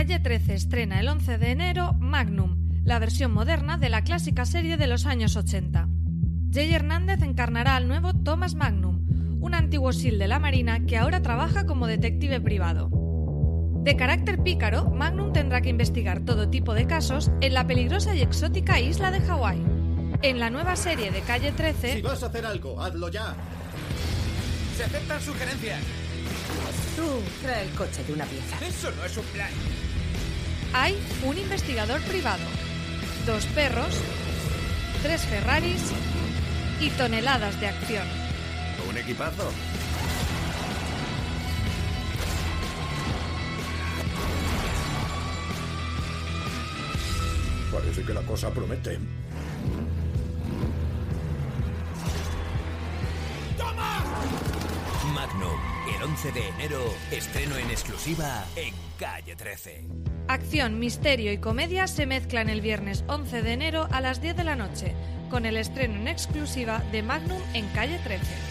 Calle 13 estrena el 11 de enero Magnum, la versión moderna de la clásica serie de los años 80. Jay Hernández encarnará al nuevo Thomas Magnum, un antiguo SEAL de la Marina que ahora trabaja como detective privado. De carácter pícaro, Magnum tendrá que investigar todo tipo de casos en la peligrosa y exótica isla de Hawái. En la nueva serie de Calle 13... Si vas a hacer algo, hazlo ya. Se aceptan sugerencias. Tú trae el coche de una pieza. Eso no es un plan. Hay un investigador privado, dos perros, tres Ferraris y toneladas de acción. Un equipazo. Parece que la cosa promete. Magnum, el 11 de enero, estreno en exclusiva en Calle 13. Acción, misterio y comedia se mezclan el viernes 11 de enero a las 10 de la noche, con el estreno en exclusiva de Magnum en Calle 13.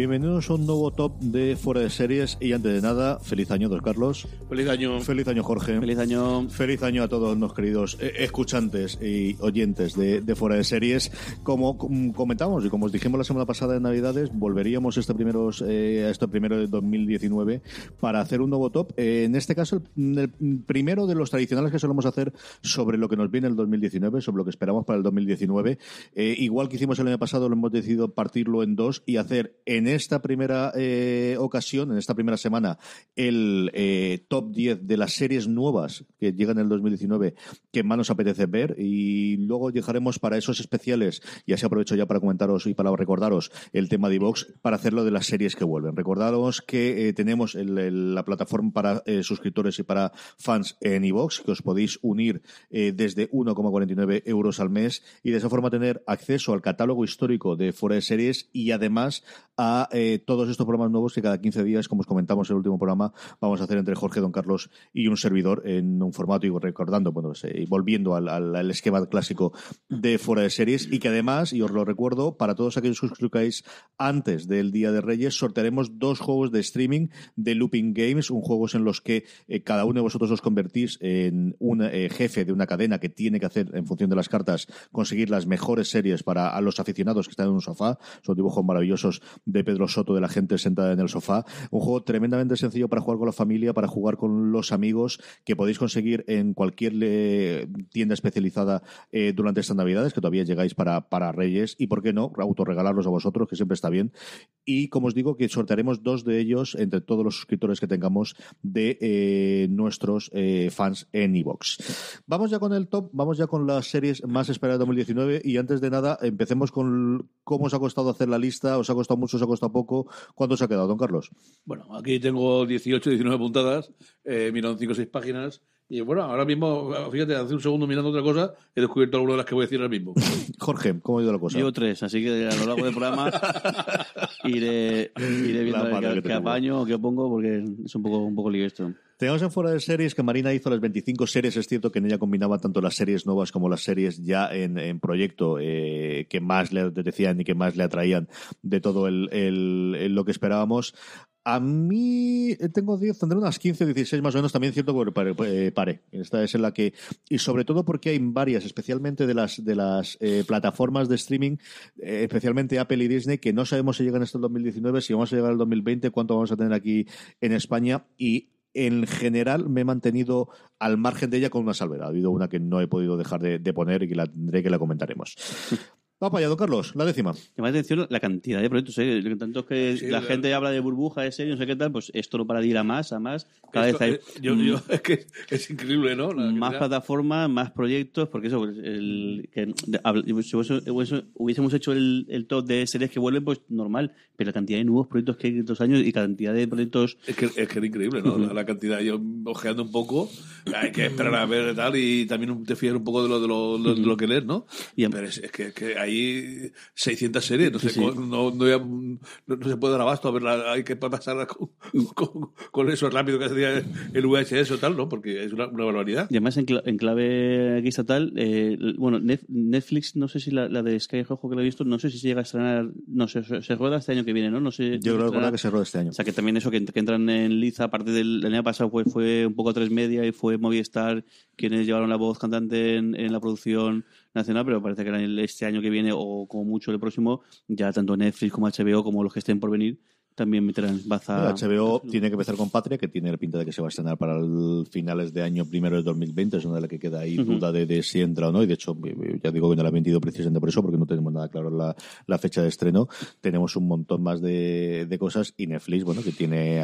Bienvenidos a un nuevo top de Fuera de Series y antes de nada, feliz año, don Carlos. Feliz año. Feliz año, Jorge. Feliz año. Feliz año a todos los queridos eh, escuchantes y oyentes de, de Fuera de Series. Como com- comentamos y como os dijimos la semana pasada en Navidades, volveríamos este primeros, eh, a este primero de 2019 para hacer un nuevo top. Eh, en este caso, el, el primero de los tradicionales que solemos hacer sobre lo que nos viene el 2019, sobre lo que esperamos para el 2019. Eh, igual que hicimos el año pasado, lo hemos decidido partirlo en dos y hacer en esta primera eh, ocasión, en esta primera semana, el eh, top 10 de las series nuevas que llegan en el 2019 que más nos apetece ver y luego dejaremos para esos especiales, y así aprovecho ya para comentaros y para recordaros el tema de iVox, para hacerlo de las series que vuelven. Recordaros que eh, tenemos el- la plataforma para eh, suscriptores y para fans en iVox, que os podéis unir eh, desde 1,49 euros al mes y de esa forma tener acceso al catálogo histórico de Fuera de Series y además a eh, todos estos programas nuevos que cada 15 días, como os comentamos en el último programa, vamos a hacer entre Jorge, Don Carlos y un servidor en un formato y recordando, bueno, pues, eh, volviendo al esquema clásico de Fuera de Series y que además, y os lo recuerdo, para todos aquellos que os suscribáis antes del Día de Reyes, sortearemos dos juegos de streaming de Looping Games, un juegos en los que eh, cada uno de vosotros os convertís en un eh, jefe de una cadena que tiene que hacer, en función de las cartas, conseguir las mejores series para a los aficionados que están en un sofá. Son dibujos maravillosos de Pedro Soto, de la gente sentada en el sofá. Un juego tremendamente sencillo para jugar con la familia, para jugar con los amigos, que podéis conseguir en cualquier eh, tienda especializada eh, durante estas Navidades, que todavía llegáis para, para Reyes, y por qué no, autorregalarlos a vosotros, que siempre está bien. Y como os digo, que sortearemos dos de ellos entre todos los suscriptores que tengamos de eh, nuestros fans en iVox. Vamos ya con el top, vamos ya con las series más esperadas de 2019 y antes de nada empecemos con cómo os ha costado hacer la lista, os ha costado mucho, os ha costado poco, ¿cuánto os ha quedado, don Carlos? Bueno, aquí tengo 18, 19 puntadas, eh, miro 5 o 6 páginas. Y bueno, ahora mismo, fíjate, hace un segundo mirando otra cosa, he descubierto alguna de las que voy a decir ahora mismo. Jorge, ¿cómo ha ido la cosa? Llevo tres, así que a lo largo del programa iré, iré viendo qué, apaño o qué pongo, porque es un poco, un poco lío esto. Tenemos en fuera de series que Marina hizo las 25 series. Es cierto que en ella combinaba tanto las series nuevas como las series ya en, en proyecto eh, que más le decían y que más le atraían de todo el, el- el- lo que esperábamos. A mí eh, tengo 10, tendré unas 15 o 16 más o menos, también cierto pare, eh, pare. Esta es en la que, y sobre todo porque hay varias, especialmente de las, de las eh, plataformas de streaming, especialmente Apple y Disney, que no sabemos si llegan hasta el 2019, si vamos a llegar al 2020, cuánto vamos a tener aquí en España y en general me he mantenido al margen de ella con una salvedad. Ha habido una que no he podido dejar de, de poner y que la tendré que la comentaremos. Vamos para allá, don Carlos, la décima. Me llama la atención la cantidad de proyectos. ¿eh? Tanto que Sí, la la- gente habla de burbuja, de serie, no sé qué tal, pues esto no para de ir a más, a más. Cada Esto, vez hay eh, yo, yo- es que es increíble, ¿no? La más plataformas, más proyectos, porque eso, pues, el, que, de- si hubiésemos hecho el, el top de series que vuelven, pues normal, pero la cantidad de nuevos proyectos que hay en estos años y cantidad de proyectos Es que, es que era increíble, ¿no? La, la cantidad. Yo ojeando un poco, hay que esperar a ver tal, y también te fías un poco de lo, de lo, de lo que lees, ¿no? Y- Pero es, es que, es que hay 600 series, no, sé, Sí, sí. con- no, no, ya- no- no se puede dar abasto a verla, hay que pasarla con, con, con eso rápido que hacía el VHS o tal, ¿no? Porque es una, una barbaridad. Y además en, cla- en clave aquí estatal, eh, bueno, Netflix, no sé si la, la de Sky Rojo que lo he visto, no sé si se llega a estrenar, no sé, se, se rueda este año que viene, ¿no? No sé. Yo creo se que se rodea este año. O sea, que también eso, que, que entran en liza, aparte del el año pasado fue, fue un poco tres media y fue Movistar quienes llevaron la voz cantante en, en la producción nacional, pero parece que este año que viene o como mucho el próximo, ya tanto Netflix como HBO como los que estén por venir también meterán baza. HBO tiene que empezar con Patria, que tiene la pinta de que se va a estrenar para el finales de año primero de 2020. Es una de las que queda ahí duda de, de si entra o no. Y de hecho, eh, ya digo que no la he vendido precisamente por eso, porque no tenemos nada claro la, la fecha de estreno. Tenemos un montón más de, de cosas. Y Netflix, bueno, que tiene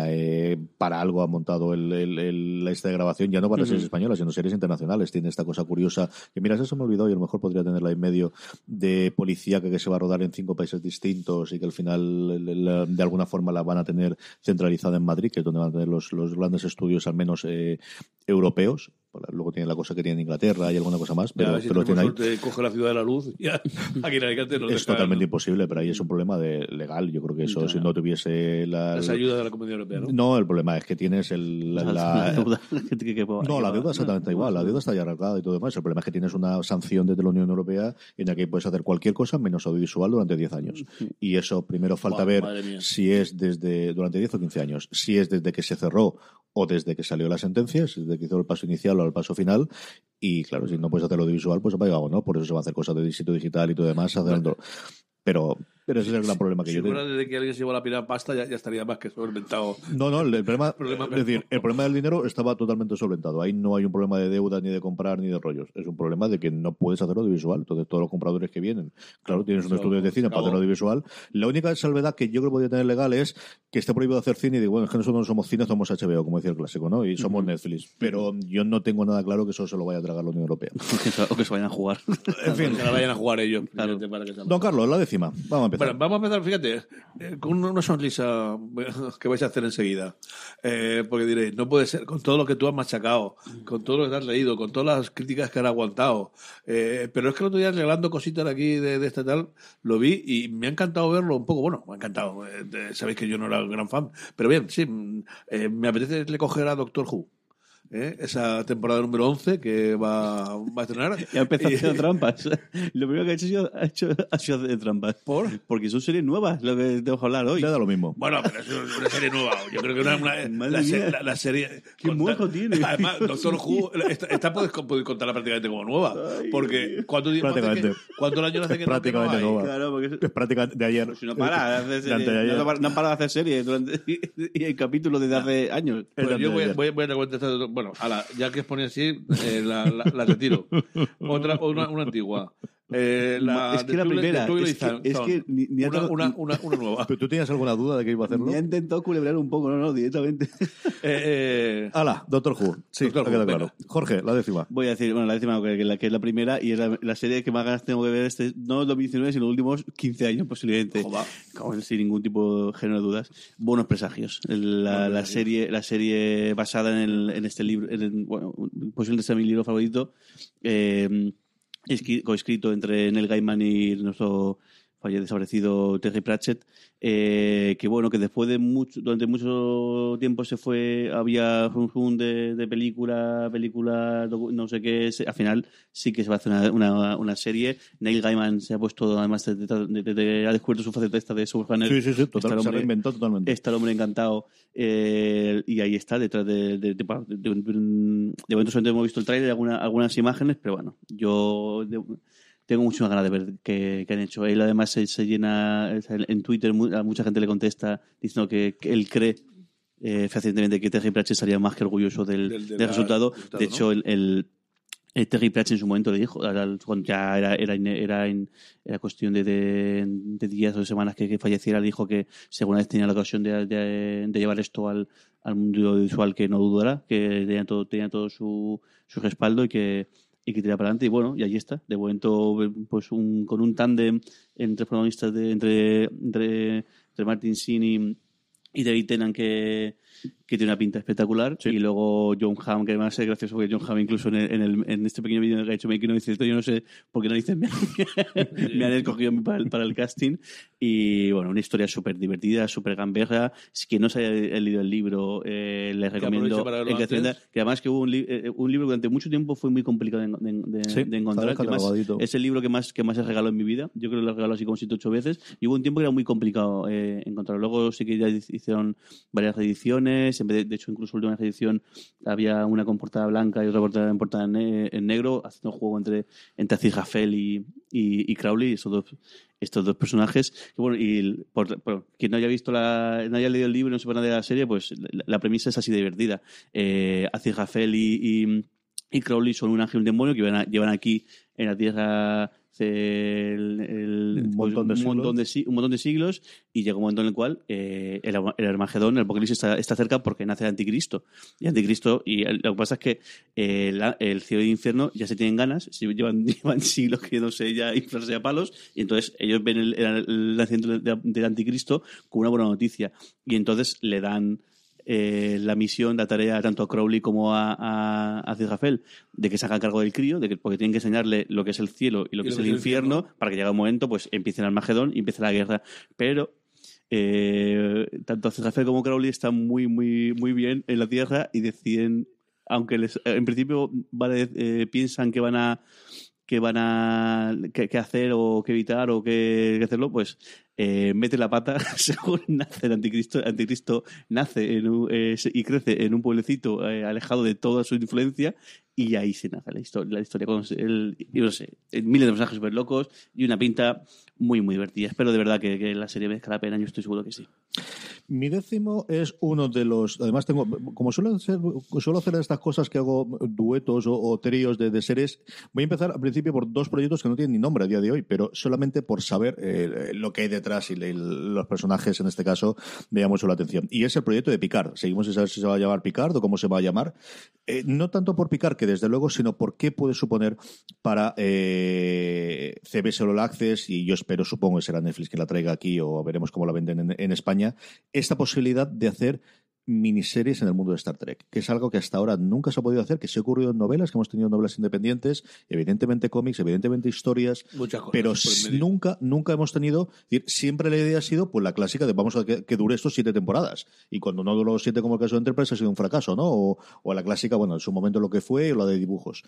eh, para algo ha montado el, el- el- la lista de grabación, ya no para series españolas, sino series internacionales. Tiene esta cosa curiosa que, mira, eso me olvidó y a lo mejor podría tenerla en medio de policía que se va a rodar en cinco países distintos y que al final de alguna forma la van a tener centralizada en Madrid, que es donde van a tener los, los grandes estudios, al menos eh, europeos. Luego tiene la cosa que tiene en Inglaterra y alguna cosa más, Ya, pero, a ver si pero tiene ahí. suerte, coge la ciudad de la luz. Ya, aquí en Alicante nos Es dejan totalmente imposible, pero ahí es un problema de legal. Yo creo que eso, Ya. si no tuviese la. las ayudas de la Comunidad Europea, ¿no? No, el problema es que tienes el, la, la- deuda que- que- que- No, la deuda exactamente igual. La deuda está ya arreglada y todo demás. El problema es que tienes una sanción desde la Unión Europea en la que puedes hacer cualquier cosa menos audiovisual durante 10 años. Y eso primero falta ver si es desde durante 10 o 15 años, si es desde que se cerró o desde que salió la sentencia, desde que hizo el paso inicial o el paso final. Y claro, si no puedes hacer audiovisual, pues apaga o no. Por eso se va a hacer cosas de distrito digital y todo demás. haciendo- Pero, pero ese es el gran problema que Si yo tengo. desde que alguien se llevó la pila pasta, ya, ya estaría más que solventado. No, no, el, el problema, Problema es decir, el problema del dinero estaba totalmente solventado. Ahí no hay un problema de deuda, ni de comprar, ni de rollos. Es un problema de que no puedes hacer audiovisual. Entonces, todos los compradores que vienen, claro, tienes un Eso, estudio de cine para hacer audiovisual. La única salvedad que yo creo que podría tener legal es que esté prohibido hacer cine y digo, bueno, es que nosotros no somos cine, somos HBO, como decía el clásico, ¿no? Y somos Netflix. Pero yo no tengo nada claro que eso se lo vaya a tragar la Unión Europea. o que se- vayan a jugar. En fin. Que la vayan a jugar ellos. Claro. para que sea Don Carlos, la décima. Vamos a empezar. Bueno, vamos a empezar, fíjate, eh, con una sonrisa que vais a hacer enseguida. Eh, porque diréis, no puede ser, con todo lo que tú has machacado, con todo lo que te has leído, con todas las críticas que han aguantado. Eh, pero es que el otro día, regalando cositas aquí de, de este tal, lo vi y me ha encantado verlo un poco. Bueno, me ha encantado. eh, sabéis que yo no era un gran fan. Pero bien, sí, mm, me apetece le coger a Doctor Who. ¿Eh? Esa temporada número 11 que va, va a estrenar. Ya empezó Y- haciendo trampas. Lo primero que ha hecho, ha sido- ha hecho, ha sido hacer trampas. ¿Por? Porque son series nuevas lo que tengo que hablar hoy. Le da lo mismo. Bueno, pero es una serie nueva. Yo creo que una, una- la, se- la- la serie. Qué mojo tiene. Además, Doctor Who, esta, esta puedes, puedes contarla prácticamente como nueva. Porque ¿cuánto tiempo hace Prácticamente. que- ¿Cuántos años hace Es que no prácticamente nueva. Claro, porque es- Es prácticamente de ayer. si no para de hacer De anteayer. no, no han parado de hacer series durante, y hay capítulos desde hace años. Es Pues yo voy, a- ayer. voy, voy a contestar. Bueno, ala, ya que os pone así, eh, la, la, la retiro. Otra, una, una antigua. Eh, la es que la primera, es que, Zone. es que ni, una, tardado- una, una, una nueva. ¿Pero tú tenías alguna duda de que iba a hacerlo? ni ha intentado culebrar un poco, no, no, directamente. Eh, eh, Ala, Doctor Who. Sí, Doctor Who, claro. Jorge, la décima. Voy a decir, bueno, la décima, que, que la, que es la primera, y es la, la serie que más ganas tengo que ver, este, no 2019, sino los últimos 15 años posiblemente. Sin ningún tipo de género de dudas. Buenos presagios. El- La, la serie, la serie basada en, el, en este libro, en el- bueno, posiblemente sea mi libro favorito, eh, coescrito entre Neil Gaiman y nuestro falle desaparecido Terry Pratchett, eh, que bueno, que después de mucho, durante mucho tiempo se fue, había un zoom de, de película, película, no sé qué, al final sí que se va a hacer una, una, una serie. Neil Gaiman se ha puesto, además, de, de- ha descubierto su faceta esta de subhunner. Sí, sí, sí, se totalmente. Está el hombre encantado eh, y ahí está, detrás de... De, de, momento solamente hemos visto el tráiler, alguna, algunas imágenes, pero bueno, yo tengo muchas ganas de ver qué, qué han hecho. Él además se, se llena, en Twitter a mucha gente le contesta diciendo que, que él cree eh, fehacientemente que Terry Pratchett estaría más que orgulloso del, Del- del del resultado. resultado, De hecho, el, el- el Terry Pratchett en su momento le dijo, cuando ya era, era, era, era cuestión de, de, de días o de semanas que, que falleciera, le dijo que alguna vez tenía la ocasión de, de- llevar esto al, al mundo audiovisual, que no dudara, que tenía todo, tenía todo su, su respaldo y que, y que tirara para adelante. Y bueno, y allí está. De momento, pues un, con un tándem entre protagonistas de, entre, entre, entre Martin Sheen y, y David Tennant que, que tiene una pinta espectacular. Y luego John Hamm, que además es gracioso porque John Hamm incluso en, el- en, el- en este pequeño vídeo que ha hecho Making dice esto, yo no sé por qué narices me, han- me han escogido para el, para el casting. Y bueno, una historia súper divertida, súper gamberra. Si quien no se haya leído el libro, eh, les recomiendo que que además que hubo un, li- eh, un libro que durante mucho tiempo fue muy complicado de, de- de- Sí, de encontrar. es el libro que más, que más he regalado en mi vida. Yo creo que lo he regalado así como 7 ocho veces. Y hubo un tiempo que era muy complicado eh, encontrarlo. Luego sí que ya hicieron varias En de, hecho, incluso la última reedición había una con portada blanca y otra portada en portada en, ne- en negro, haciendo un juego entre, entre Aziz Rafael y, y, y Crowley, estos dos, personajes. Que, bueno, y quien no haya visto la, no haya leído el libro y no sepa nada de la serie, pues la, premisa es así divertida. Eh, Aziz Rafael y, y, y Crowley son un ángel y un demonio que llevan, llevan aquí en la Tierra el- el- Un montón de pues, un siglos. montón de un montón de siglos y llega un momento en el cual eh, el, el Armagedón, el Apocalipsis está, está cerca porque nace el Anticristo. Y Anticristo, y lo que pasa es que eh, la- el cielo y el infierno ya se tienen ganas, si llevan, llevan siglos queriéndose ya inflarse a palos, y entonces ellos ven el, nacimiento del, del Anticristo como una buena noticia. Y entonces le dan eh, la misión, la tarea tanto a Crowley como a, a, de que se haga cargo del crío, de que, porque tienen que enseñarle lo que es el cielo y lo que es el infierno, para que llegue un momento, pues empiece el Armagedón y empiece la guerra. Pero eh, tanto Aziz Rafael como Crowley están muy, muy, muy bien en la Tierra y deciden, aunque les, en principio vale, eh, piensan que van a que van a que, que hacer o que evitar o que, que hacerlo, pues eh, mete la pata según nace el anticristo. El anticristo nace en un- eh, y crece en un pueblecito eh, alejado de toda su influencia y ahí se nace la historia. La historia con el, yo no sé, eh, miles de mensajes súper locos y una pinta muy, muy divertida. Espero de verdad que, la serie merezca la pena, yo estoy seguro que sí. Mi décimo es uno de los. Además, tengo. Como suelo hacer, suelo hacer estas cosas que hago duetos o, o tríos de, de series, voy a empezar al principio por dos proyectos que no tienen ni nombre a día de hoy, pero solamente por saber eh, lo que hay detrás y los personajes, en este caso, me llama mucho la atención. Y es el proyecto de Picard. Seguimos sin saber si se va a llamar Picard o cómo se va a llamar. Eh, no tanto por Picard, que desde luego, sino por qué puede suponer para eh, CBS All Access, y yo espero, supongo que será Netflix que la traiga aquí o veremos cómo la venden en, en España, esta posibilidad de hacer miniseries en el mundo de Star Trek, que es algo que hasta ahora nunca se ha podido hacer, que se ha ocurrido en novelas, que hemos tenido novelas independientes, evidentemente cómics, evidentemente historias, Muchas cosas pero nunca, nunca hemos tenido, decir, siempre la idea ha sido pues la clásica de vamos a que, que dure esto siete temporadas, y cuando no duró siete como el caso de Enterprise ha sido un fracaso, ¿no? O, o la clásica, bueno, en su momento lo que fue, o la de dibujos.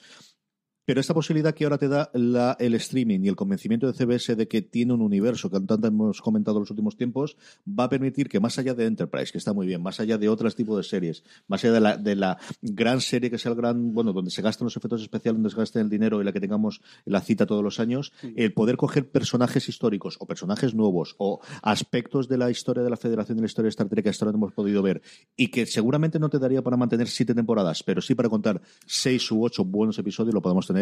Pero esta posibilidad que ahora te da la- el streaming y el convencimiento de CBS de que tiene un universo que tanto hemos comentado en los últimos tiempos, va a permitir que más allá de Enterprise, que está muy bien, más allá de otros tipos de series, más allá de la, de la gran serie que sea el gran, bueno, donde se gastan los efectos especiales, donde se gaste el dinero y la que tengamos la cita todos los años, el poder coger personajes históricos o personajes nuevos o aspectos de la historia de la Federación y de la historia de Star Trek que hasta ahora no hemos podido ver y que seguramente no te daría para mantener siete temporadas, pero sí para contar seis u ocho buenos episodios lo podemos tener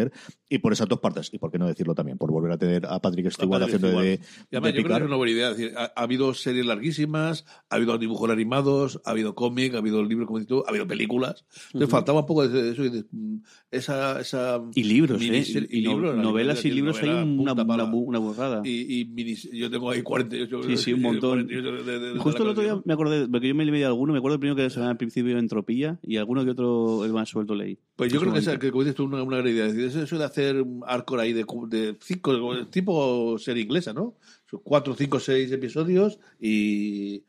y por esas dos partes y por qué no decirlo también, por volver a tener a Patrick Stewart Patrick haciendo de, Stewart. Y además, de yo creo que es una buena idea. Es decir, ha, ha habido series larguísimas, ha habido dibujos animados, ha habido cómic, ha habido libros, como dices tú, ha habido películas. Entonces Ujú. faltaba un poco de eso y de, mm, esa, esa Y libros, ¿eh? miniserie- Y, no- libros, la novelas y libros hay novela, una, punta una, pala. una borrada. Y, y minis- yo tengo ahí 48. Sí, sí, un montón. 48 de- de- de Justo el otro día me acordé, porque yo me leí alguno, me acuerdo el primero que se llama al principio Entropía y alguno que otro el más suelto leí. Pues yo creo que, esa, que como dices tú, una, una gran idea. Eso de hacer arco ahí de, de cinco, tipo serie inglesa, ¿no? Cuatro, cinco, seis episodios y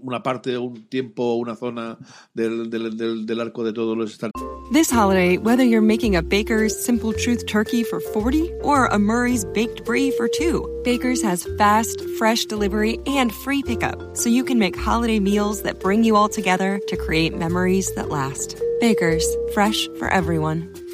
una parte, un tiempo, una zona del, del, del, del arco de todos los Star This holiday, whether you're making a Baker's Simple Truth turkey for 40 or a Murray's Baked Brie for 2, Baker's has fast, fresh delivery and free pickup, so you can make holiday meals that bring you all together to create memories that last. Baker's, fresh for everyone.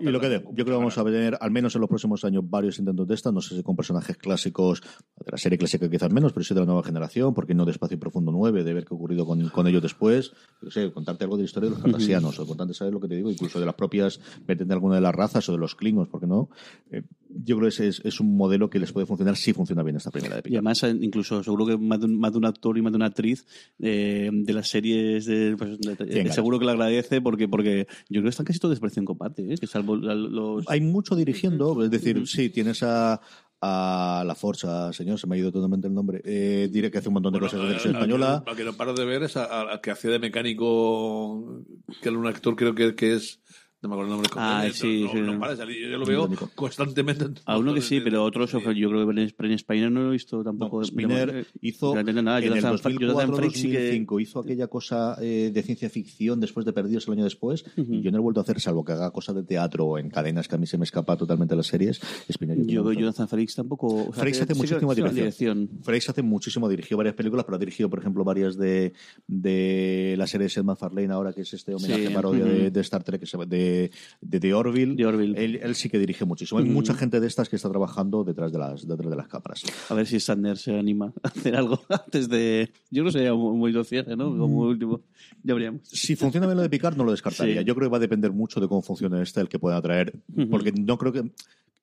Y lo que digo, yo creo que vamos a ver, al menos en los próximos años, varios intentos de esta. No sé si con personajes clásicos, de la serie clásica quizás menos, pero sí de la nueva generación, porque no de Espacio y Profundo 9, de ver qué ha ocurrido con, con ellos después. No sé, contarte algo de la historia de los cardassianos, o importante saber lo que te digo, incluso de las propias, de alguna de las razas o de los klingons, porque no. Eh, yo creo que ese es, es, un modelo que les puede funcionar si funciona bien esta primera de Picard. Y además, eh, incluso seguro que más de un, más de un actor y más de una actriz eh, de las series de, pues, de, de, seguro que le agradece porque, porque yo creo que están casi todos desprecio en combate, ¿eh? que salvo los... Hay mucho dirigiendo, es decir, sí, tienes a a la Forza, señor, se me ha ido totalmente el nombre. Eh, diré que hace un montón de bueno, cosas de la, televisión española. Lo que no paro de ver es al que hacía de mecánico, que era un actor, creo que, que es no me acuerdo el nombre. Ah, no, sí, no, sí. No, para de salir. Yo lo veo constantemente. En a uno que sí, pero otros, sí. yo creo que Bren Spiner no lo he visto tampoco. No, Spiner hizo no, nada, en el Jonathan, 2004, sí que... 2005 hizo aquella cosa eh, de ciencia ficción después de Perdidos el año después Uh -huh. y yo no he vuelto a hacer, salvo que haga cosas de teatro o en cadenas que a mí se me escapa totalmente las series. Spiner yo veo Jonathan Frakes tampoco. O sea, Frakes hace sí, muchísima sí, dirección. dirección. Frakes hace muchísimo, dirigió varias películas, pero ha dirigido, por ejemplo, varias de, de la serie de Seth MacFarlane ahora, que es este homenaje Sí, parodia de, de Star Trek, de, de Orville. De Orville. Él, él sí que dirige muchísimo. Hay mucha gente de estas que está trabajando detrás de las, detrás de las cámaras. A ver si Sander se anima a hacer algo antes de. Yo creo que sería muy cierre, ¿no? Como último. Ya veríamos. Si funciona bien lo de Picard, no lo descartaría. Sí. Yo creo que va a depender mucho de cómo funcione este, el que pueda traer. Porque no creo que.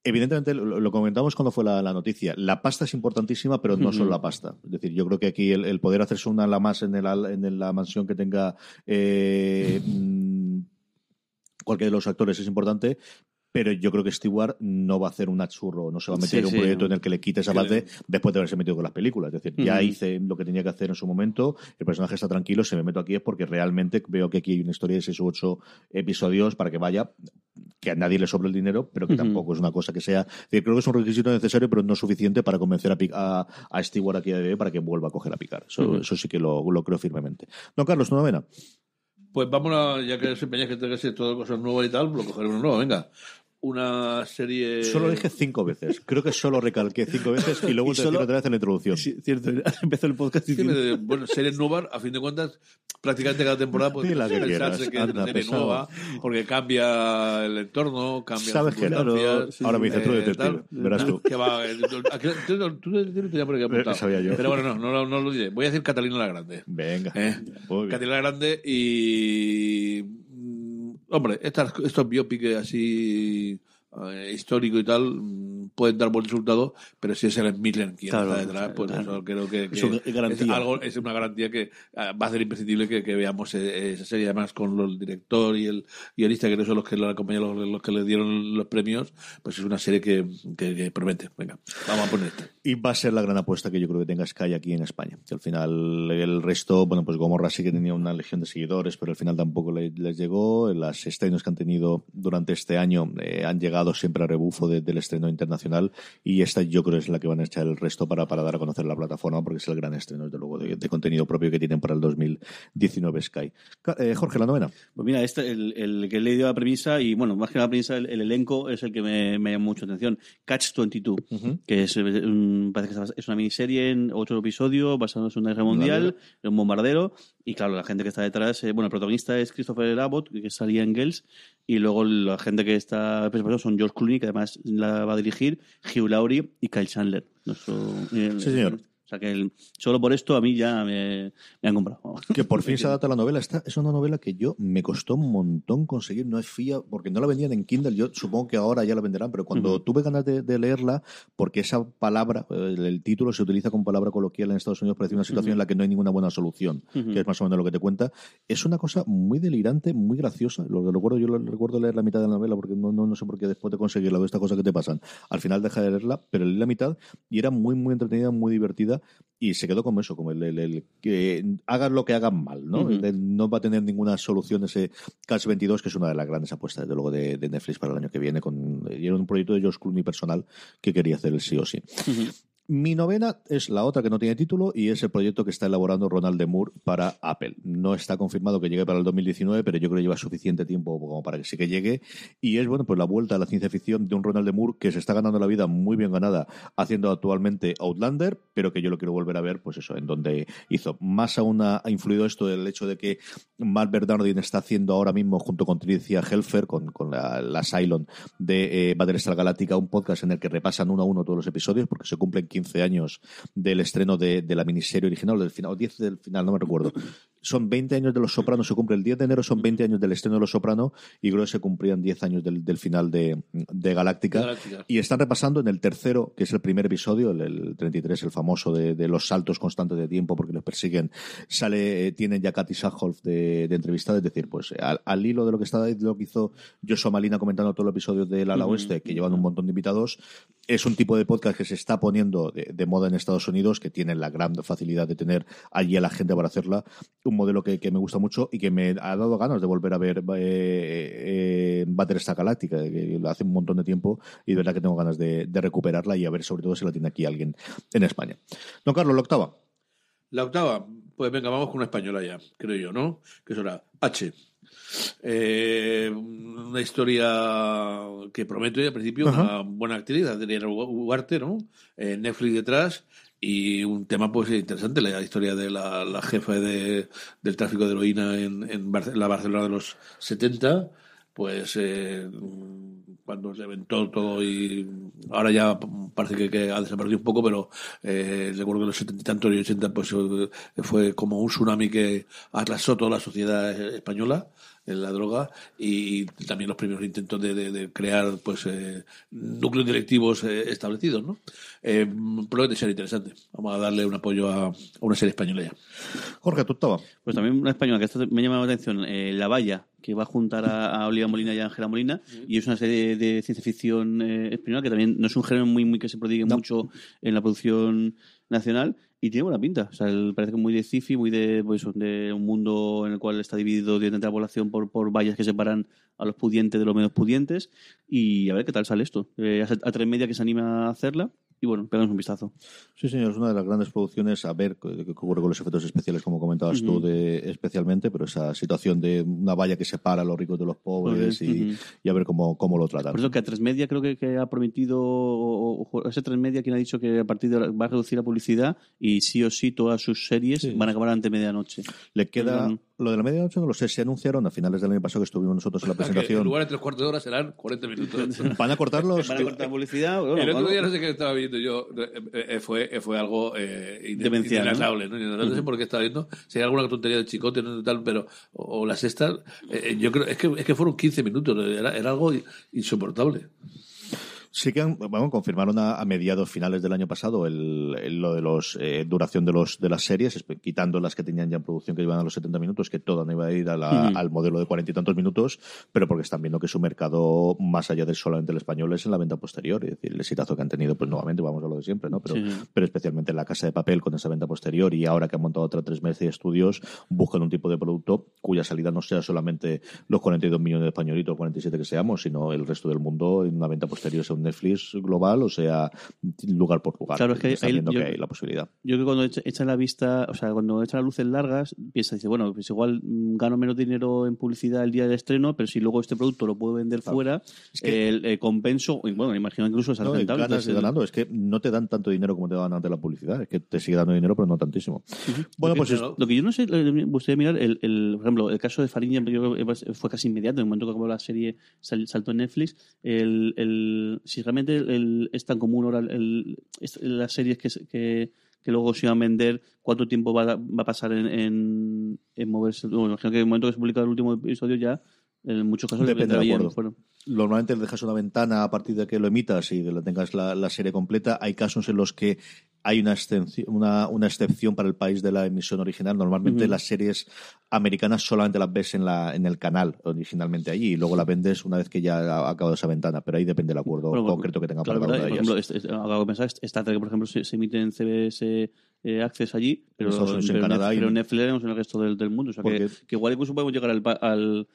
Evidentemente, lo, lo comentamos cuando fue la, la noticia. La pasta es importantísima, pero no solo la pasta. Es decir, yo creo que aquí el, el poder hacerse una ala más en, el, en la mansión que tenga eh, mm, cualquiera de los actores es importante. Pero yo creo que Stewart no va a hacer un achurro, no se va a meter Sí, en un sí. proyecto en el que le quite esa base después de haberse metido con las películas. Es decir, ya hice lo que tenía que hacer en su momento, el personaje está tranquilo, si me meto aquí es porque realmente veo que aquí hay una historia de seis u ocho episodios para que vaya, que a nadie le sobre el dinero, pero que tampoco es una cosa que sea. es decir, creo que es un requisito necesario, pero no suficiente para convencer a, Pi- a, a Stewart aquí a DB para que vuelva a coger a picar. Eso, sí que lo, lo creo firmemente. Don Carlos, tu novena. Pues vámonos, ya que se empeña que tenga que ser todo cosas nuevas y tal, lo cogeré uno nuevo, venga. Una serie. Solo lo dije cinco veces. Creo que solo recalqué cinco veces y luego Y te solo- otra vez en la introducción. Sí, cierto. Empezó el podcast Sí, pero, bueno, series nuevas, a fin de cuentas, prácticamente cada temporada puede pensarse quieras, que es una serie pesado. nueva, porque cambia el entorno, cambia Sabes que circunstancias, Ahora me dice tú eh, detective, tal. verás tú. Que va, eh, tú, tenías por aquí. Sabía yo. Pero bueno, no, no, lo diré. Voy a decir Catalina la Grande. Venga. Eh. Catalina la Grande y. Hombre, estas, estos biopics así eh, histórico y tal mm, pueden dar buen resultado, pero si es el Miller quien Claro, está detrás, pues claro. eso creo que, que Eso es algo es una garantía que ah, va a ser imprescindible que, que veamos eh, esa serie además con el director y el guionista que no son los que lo acompañaron los, los que le dieron los premios, pues es una serie que, que- promete. Venga, vamos a poner esta. Y va a ser la gran apuesta que yo creo que tenga Sky aquí en España. Que al final el resto, bueno, pues Gomorra sí que tenía una legión de seguidores, pero al final tampoco le- les llegó. Las estrenos que han tenido durante este año eh, han llegado siempre a rebufo de- del estreno internacional y esta yo creo es la que van a echar el resto para, para dar a conocer la plataforma porque es el gran estreno, desde luego, de, de contenido propio que tienen para el 2019 Sky. Eh, Jorge, la novena. Pues mira, este, el, el que he leído la premisa, y bueno, más que la premisa, el, el elenco es el que me, me llama mucho atención. Catch 22, que es, un- parece que es una miniserie en ocho episodios basada en la Segunda Guerra Mundial, en un bombardero. Y claro, la gente que está detrás, eh, bueno, el protagonista es Christopher Abbott, que salía en Girls, y luego la gente que está presentando George Clooney, que además la va a dirigir, Hugh Laurie y Kyle Chandler. Nuestro, el- Sí, señor. O sea que el- solo por esto a mí ya me, me han comprado. Que por fin se adapta la novela. Esta es una novela que yo me costó un montón conseguir. No es fía, porque no la vendían en Kindle. Yo supongo que ahora ya la venderán, pero cuando tuve ganas de, de leerla, porque esa palabra, el, el título se utiliza como palabra coloquial en Estados Unidos para decir una situación en la que no hay ninguna buena solución, que es más o menos lo que te cuenta. Es una cosa muy delirante, muy graciosa. Lo que recuerdo, yo lo- recuerdo leer la mitad de la novela, porque no, no, no sé por qué después de conseguirla, de estas cosas que te pasan, al final deja de leerla, pero leí la mitad y era muy, muy entretenida, muy divertida vida y se quedó como eso, como el, el- el que hagan lo que hagan mal, ¿no? No va a tener ninguna solución ese Cats 22, que es una de las grandes apuestas, desde luego, de, de Netflix para el año que viene. Con, y era un proyecto de George Clooney personal que quería hacer el sí o sí. Mi novena es la otra que no tiene título y es el proyecto que está elaborando Ronald de Moore para Apple. No está confirmado que llegue para el 2019, pero yo creo que lleva suficiente tiempo como para que sí que llegue. Y es, bueno, pues la vuelta a la ciencia ficción de un Ronald de Moore que se está ganando la vida muy bien ganada haciendo actualmente Outlander, pero que yo lo quiero volver a ver, pues eso, en donde hizo. Más aún ha, influido esto el hecho de que Matt Bernardin está haciendo ahora mismo, junto con Tricia Helfer, con, con la, la Cylon de eh, Battlestar Galáctica, un podcast en el que repasan uno a uno todos los episodios, porque se cumplen 15 años del estreno de, de la miniserie original, o del final, o 10 del final, no me recuerdo. Son 20 años de Los Sopranos, se cumple el 10 de enero, son 20 años del estreno de Los Sopranos, y creo que se cumplían 10 años del, del final de, de Galáctica. Galáctica. Y están repasando en el tercero, que es el primer episodio, el, el 33, el famoso de, de los saltos constantes de tiempo porque los persiguen. Sale, eh, tienen ya Katy Sackhoff de, de entrevistada, es decir, pues al, al hilo de lo que está de lo que hizo Joshua Malina comentando todos los episodios del Ala. Oeste, que llevan un montón de invitados, es un tipo de podcast que se está poniendo de, de moda en Estados Unidos, que tienen la gran facilidad de tener allí a la gente para hacerla. Un modelo que, que me gusta mucho y que me ha dado ganas de volver a ver eh, eh, Battlestar Galáctica, que hace un montón de tiempo y de verdad que tengo ganas de, de recuperarla y a ver sobre todo si la tiene aquí alguien en España. Don Carlos, la octava. La octava, pues venga, vamos con una española ya, creo yo, ¿no? Que será H. Eh, una historia que promete al principio, Ajá. una buena actriz, Adriana Ugarte, ¿no? Eh, Netflix detrás y un tema pues interesante, la historia de la, la jefa de, del tráfico de heroína en, en Barce- la Barcelona de los 70, pues eh, cuando se reventó todo y ahora ya parece que, que ha desaparecido un poco, pero eh, recuerdo que en los setenta y tantos y ochenta pues eh, fue como un tsunami que arrasó toda la sociedad española en la droga y también los primeros intentos de, de- de crear pues eh, núcleos directivos eh, establecidos, ¿no? Eh, promete ser interesante. Vamos a darle un apoyo a, a una serie española ya. Jorge, tu octava. Pues también una española que esto me llama la atención, eh, La Valla, que va a juntar a, a Olivia Molina y a Ángela Molina, y es una serie de ciencia ficción eh, española que también no es un género muy, muy que se prodigue mucho en la producción nacional y tiene buena pinta. O sea, el- parece que muy de sci-fi, muy de, pues, de un mundo en el cual está dividido directamente la población por, por vallas que separan a los pudientes de los menos pudientes y a ver qué tal sale esto. Eh, a, a tres media que se anima a hacerla y bueno, pegamos un vistazo. Sí, señor, es una de las grandes producciones. A ver qué ocurre con los efectos especiales, como comentabas Ujú. tú, de, especialmente, pero esa situación de una valla que separa a los ricos de los pobres y, Ujú. y a ver cómo, cómo lo tratan. Por eso que a tres media creo que, que ha prometido, o, o- o ese tres media quien ha dicho que a partir de ahora va a reducir la publicidad y sí o sí todas sus series van a acabar ante medianoche. Le queda lo de la medianoche, no lo sé, se anunciaron a finales del año pasado que estuvimos nosotros en la Que en presentación. lugar de tres cuartos de hora serán 40 minutos. ¿Van a cortarlos? Van a cortar publicidad. bueno, el otro día no sé qué estaba viendo yo, eh, eh, fue, eh, fue algo eh, Demencial, ¿no? inenarrable, ¿no? Inenarrable. No sé por qué estaba viendo, si hay alguna tontería de chicote no tal, pero, o, o las estas, eh, yo creo, es que, es que fueron 15 minutos, era, era algo insoportable. Sí que han- bueno, confirmaron a, a mediados finales del año pasado el, el- lo de los eh, duración de los de las series, quitando las que tenían ya en producción que iban a los 70 minutos, que todas no iban a ir a la- Ujú. al modelo de cuarenta y tantos minutos, pero porque están viendo que su mercado, más allá de solamente el español, es en la venta posterior. Es decir, el exitazo que han tenido, pues nuevamente vamos a lo de siempre, ¿no? Pero, Sí. pero especialmente en la casa de papel con esa venta posterior y ahora que han montado otra tres meses de estudios, buscan un tipo de producto cuya salida no sea solamente los 42 millones de españolitos, 47 que seamos, sino el resto del mundo en una venta posterior, sea un Netflix global o sea lugar por lugar. Claro, es que viendo yo- que hay la posibilidad. Yo creo que cuando echa, echa la vista, o sea, cuando echa las luces largas, piensa, dice, bueno, pues igual mm, gano menos dinero en publicidad el día del estreno, pero si luego este producto lo puedo vender fuera, que- el, compenso, bueno, imagino incluso es No, rentable. ganas entonces, el- ganando. Es que no te dan tanto dinero como te daban antes la publicidad. Es que te sigue dando dinero, pero no tantísimo. Bueno, Lo pues que, es- lo que yo no sé, me gustaría mirar, el, el- por ejemplo, el caso de Fariña fue casi inmediato, en el momento que acabó la serie sal- saltó en Netflix, el, el- si realmente el- es tan común ahora el- las series que, que, que luego se iban a vender, cuánto tiempo va, a- va a pasar en, en, en moverse. Bueno, imagino que en el momento que se publica el último episodio ya, en muchos casos Depende del acuerdo. Normalmente le dejas una ventana a partir de que lo emitas y la tengas la, la serie completa. Hay casos en los que hay una, excepción, una, una excepción para el país de la emisión original. Normalmente Ujú. las series americanas solamente las ves en, la, en el canal originalmente allí y luego las vendes una vez que ya ha acabado esa ventana, pero ahí depende del acuerdo Bueno, concreto que tenga claro, para cada una de Por ellas. ejemplo, este- este- acabo de pensar, Star Trek, por ejemplo, se, se emite en CBS eh, Access allí, pero, En y en pero Canadá y- pero Netflix en el resto del, del mundo. O sea, que, que igual incluso podemos llegar al, al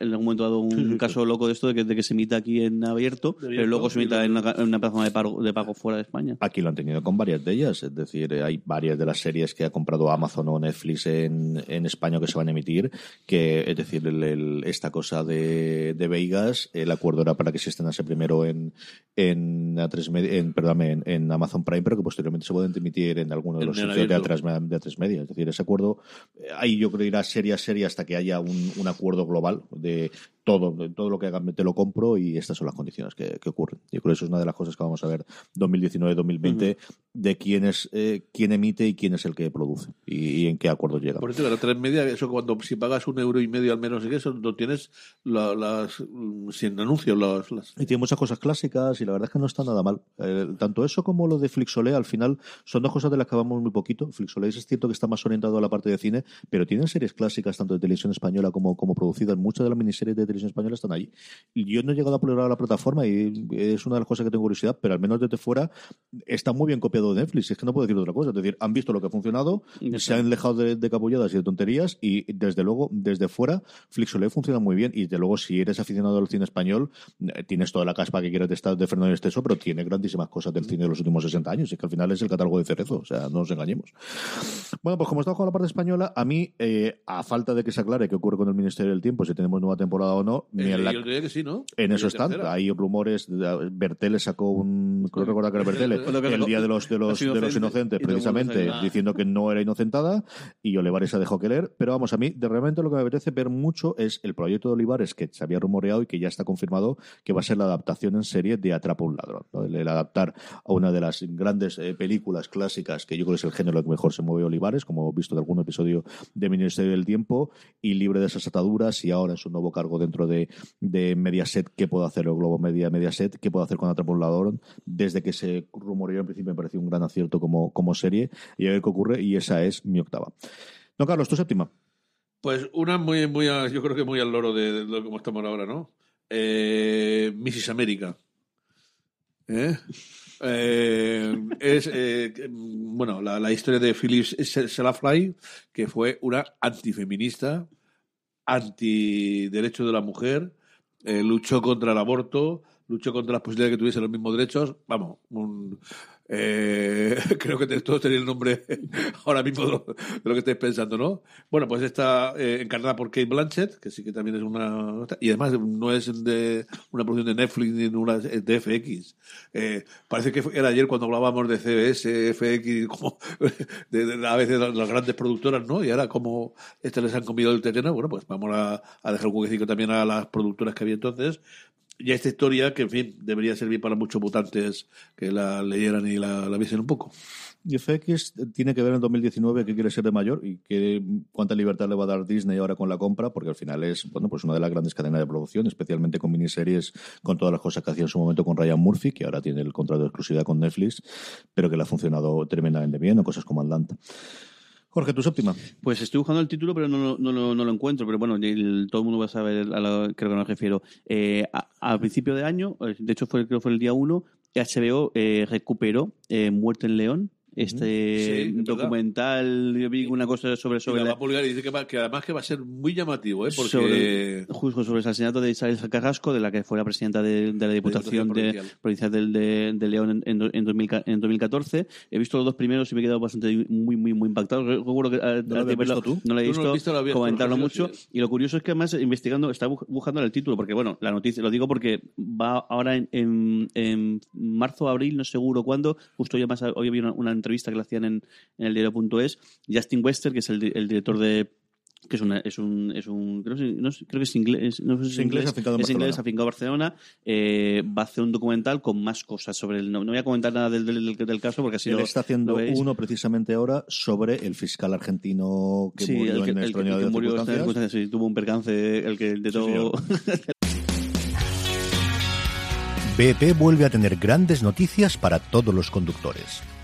en algún momento dado un caso loco de esto de que, de que se emita aquí en abierto, pero luego se emita en una, en una plataforma de pago, de pago fuera de España. Aquí lo han tenido con varias de ellas, es decir, eh, hay varias de las series que ha comprado Amazon o Netflix en, en España que se van a emitir, que es decir, el- el- esta cosa de, de Vegas, el acuerdo era para que se estrenase primero en en, A3 Media- en, perdóname, en, en Amazon Prime, pero que posteriormente se pueden emitir en alguno de los sitios de abierto. A3, de A3 Media. Es decir, ese acuerdo, eh, ahí yo creo que irá serie a serie hasta que haya un, un acuerdo global de todo, todo lo que hagan te lo compro y estas son las condiciones que, que ocurren. Yo creo que eso es una de las cosas que vamos a ver 2019-2020 de quién es eh, quién emite y quién es el que produce y, y en qué acuerdo llega. Por eso, la tres media, eso cuando si pagas un euro y medio al menos, y eso no tienes la- las mm, sin anuncios, las, las- Y tiene muchas cosas clásicas y la verdad es que no está nada mal. Eh, tanto eso como lo de Flixolé al final son dos cosas de las que hablamos muy poquito. Flixolé es cierto que está más orientado a la parte de cine, pero tienen series clásicas tanto de televisión española como, como producidas. Muchas de las miniseries de televisión española están allí. Y yo no he llegado a probar la plataforma y es una de las cosas que tengo curiosidad, pero al menos desde fuera está muy bien copiado de Netflix. Es que no puedo decir otra cosa. Es decir, han visto lo que ha funcionado, se han dejado de, de capulladas y de tonterías y desde luego, desde fuera, Flixolé funciona muy bien y desde luego si eres aficionado al cine español, eh, tienes toda la caspa que quieras de estar de Fernando Esteso, pero tiene grandísimas cosas del cine de los últimos 60 años. Es que al final es el catálogo de Cerezo, o sea, no nos engañemos. Bueno, pues como estamos con la parte española, a mí, eh, a falta de que se aclare qué ocurre con el Ministerio del Tiempo, si tenemos nueva temporada o no, ni Eh, en la- yo que sí, ¿no? en eso están. tercera. Hay rumores. Bertele sacó un. Creo recordar que era Bertele. Bueno, que El día de los, de los, los de los inocentes. el precisamente, ah. diciendo que no era inocentada. Y Olivares se dejó querer. Pero vamos, a mí, de realmente lo que me apetece ver mucho es el proyecto de Olivares, que se había rumoreado y que ya está confirmado que va a ser la adaptación en serie de Atrapa un ladrón. ¿no? El, el adaptar a una de las grandes eh, películas clásicas, que yo creo que es el género que mejor se mueve Olivares, como hemos visto de algún episodio de Ministerio del Tiempo, y libre de esas ataduras. Y ahora en su nuevo cargo dentro de, de Mediaset, ¿qué puedo hacer? El Globo Media Mediaset, ¿qué puedo hacer con Atrapa un? Desde que se rumoreó en principio me pareció un gran acierto como, como serie. Y a ver qué ocurre. Y esa es mi octava. Don Carlos, tu séptima. Pues una muy, muy, a- yo creo que muy al loro de, lo como estamos ahora, ¿no? Eh, Mrs. América. ¿Eh? Eh, es, eh, bueno, la, la historia de Phyllis Selafly, que fue una antifeminista, antiderecho de la mujer, eh, luchó contra el aborto, luchó contra las posibilidades de que tuviese los mismos derechos. Vamos, un, eh, creo que todos tenéis el nombre ahora mismo de lo, que estáis pensando, ¿no? Bueno, pues está eh, encarnada por Kate Blanchett, que sí que también es una... Y además no es de una producción de Netflix ni una de FX. Eh, parece que era ayer cuando hablábamos de CBS, FX, como de, a veces las, grandes productoras, ¿no? Y ahora como este les han comido el terreno, bueno, pues vamos a, a dejar un huequecito también a las productoras que había entonces. Y esta historia que, en fin, debería servir para muchos votantes que la leyeran y la, la viesen un poco. Y FX tiene que ver en 2019 qué quiere ser de mayor y qué, cuánta libertad le va a dar Disney ahora con la compra, porque al final es bueno pues una de las grandes cadenas de producción, especialmente con miniseries, con todas las cosas que hacía en su momento con Ryan Murphy, que ahora tiene el contrato de exclusividad con Netflix, pero que le ha funcionado tremendamente bien, o cosas como Atlanta. Jorge, tu séptima. Pues estoy buscando el título, pero no, no, lo- encuentro. Pero bueno, todo el mundo va a saber a lo creo que me refiero. Eh, a, a principio de año, eh, de hecho fue, creo que fue el día 1, HBO eh, recuperó eh, Muerte en León. Este Sí, documental, yo vi una cosa sobre, Y sobre la la- va a publicar y dice que, va- que además que va a ser muy llamativo, ¿eh? Porque... sobre, justo sobre el asesinato de Isabel Carrasco, de la que fue la presidenta de, de la Diputación de, Diputación Provincial del- de, de León en, en, en 2000 en 2014. He visto los dos primeros y me he quedado bastante muy, muy, muy impactado. Recuerdo que a- ¿No lo a- visto tú? No lo he Tú no visto, lo visto, lo habías comentarlo mucho. sí. Y lo curioso es que además investigando, estaba bu- buscando el título, porque bueno, la noticia, lo digo porque va ahora en, en, en marzo, abril, no seguro cuándo, justo ya más, hoy había una, una entrevista que le hacían en, en el diario.es, Justin Wester, que es el, el director de que es, una, es un, es un creo, que- no sé- creo que es inglés, no sé si Es inglés afincado en es inglés Barcelona. afincado en Barcelona, eh, va a hacer un documental con más cosas sobre el, no, no voy a comentar nada del, del, del caso porque así Él lo, está haciendo lo uno precisamente ahora sobre el fiscal argentino que Sí, murió el que, en el que- el que murió en estas circunstancias. circunstancias, sí, tuvo un percance, el que de todo. BP vuelve a tener grandes noticias para todos los conductores.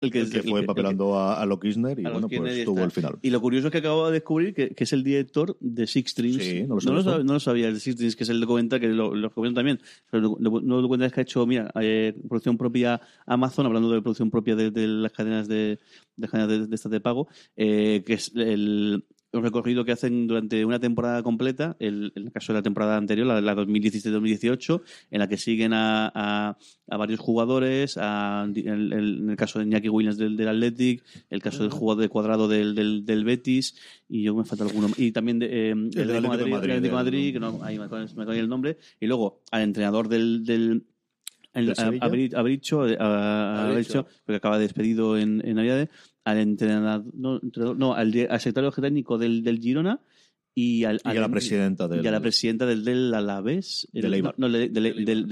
El que, fue papelando a, a Lo Kirchner y bueno, Kirchner pues y tuvo está. el final. Y lo curioso es que acabo de descubrir que, que es el director de Six Strings. Sí, no lo no, sabes lo, tú. sab- no lo sabía, el de Six Strings, que es el documental, que lo, lo también. Pero lo- no es que ha hecho, mira, eh, producción propia Amazon, hablando de producción propia de, de las cadenas de, de, cadenas de, de estas de pago, eh, que es el, el recorrido que hacen durante una temporada completa, el, en el caso de la temporada anterior, la, la 2017-2018, en la que siguen a, a, a varios jugadores, a- el- el- en el caso de Iñaki Williams del, del Athletic, el caso del jugador de cuadrado del, del, del Betis, y yo me falta alguno. Y también de, eh, el, del Atlético de Madrid, Madrid, el Atlético de del- Madrid, que no, ahí me me el nombre, y luego al entrenador del, del el. Abri- Abricho, eh, a-. Abricho, porque acaba despedido en, en Navidades, al entrenador, no, entrenador- no, al, al secretario técnico del, del Girona y, al, Y a la presidenta del- y a la presidenta del, del Alavés, no,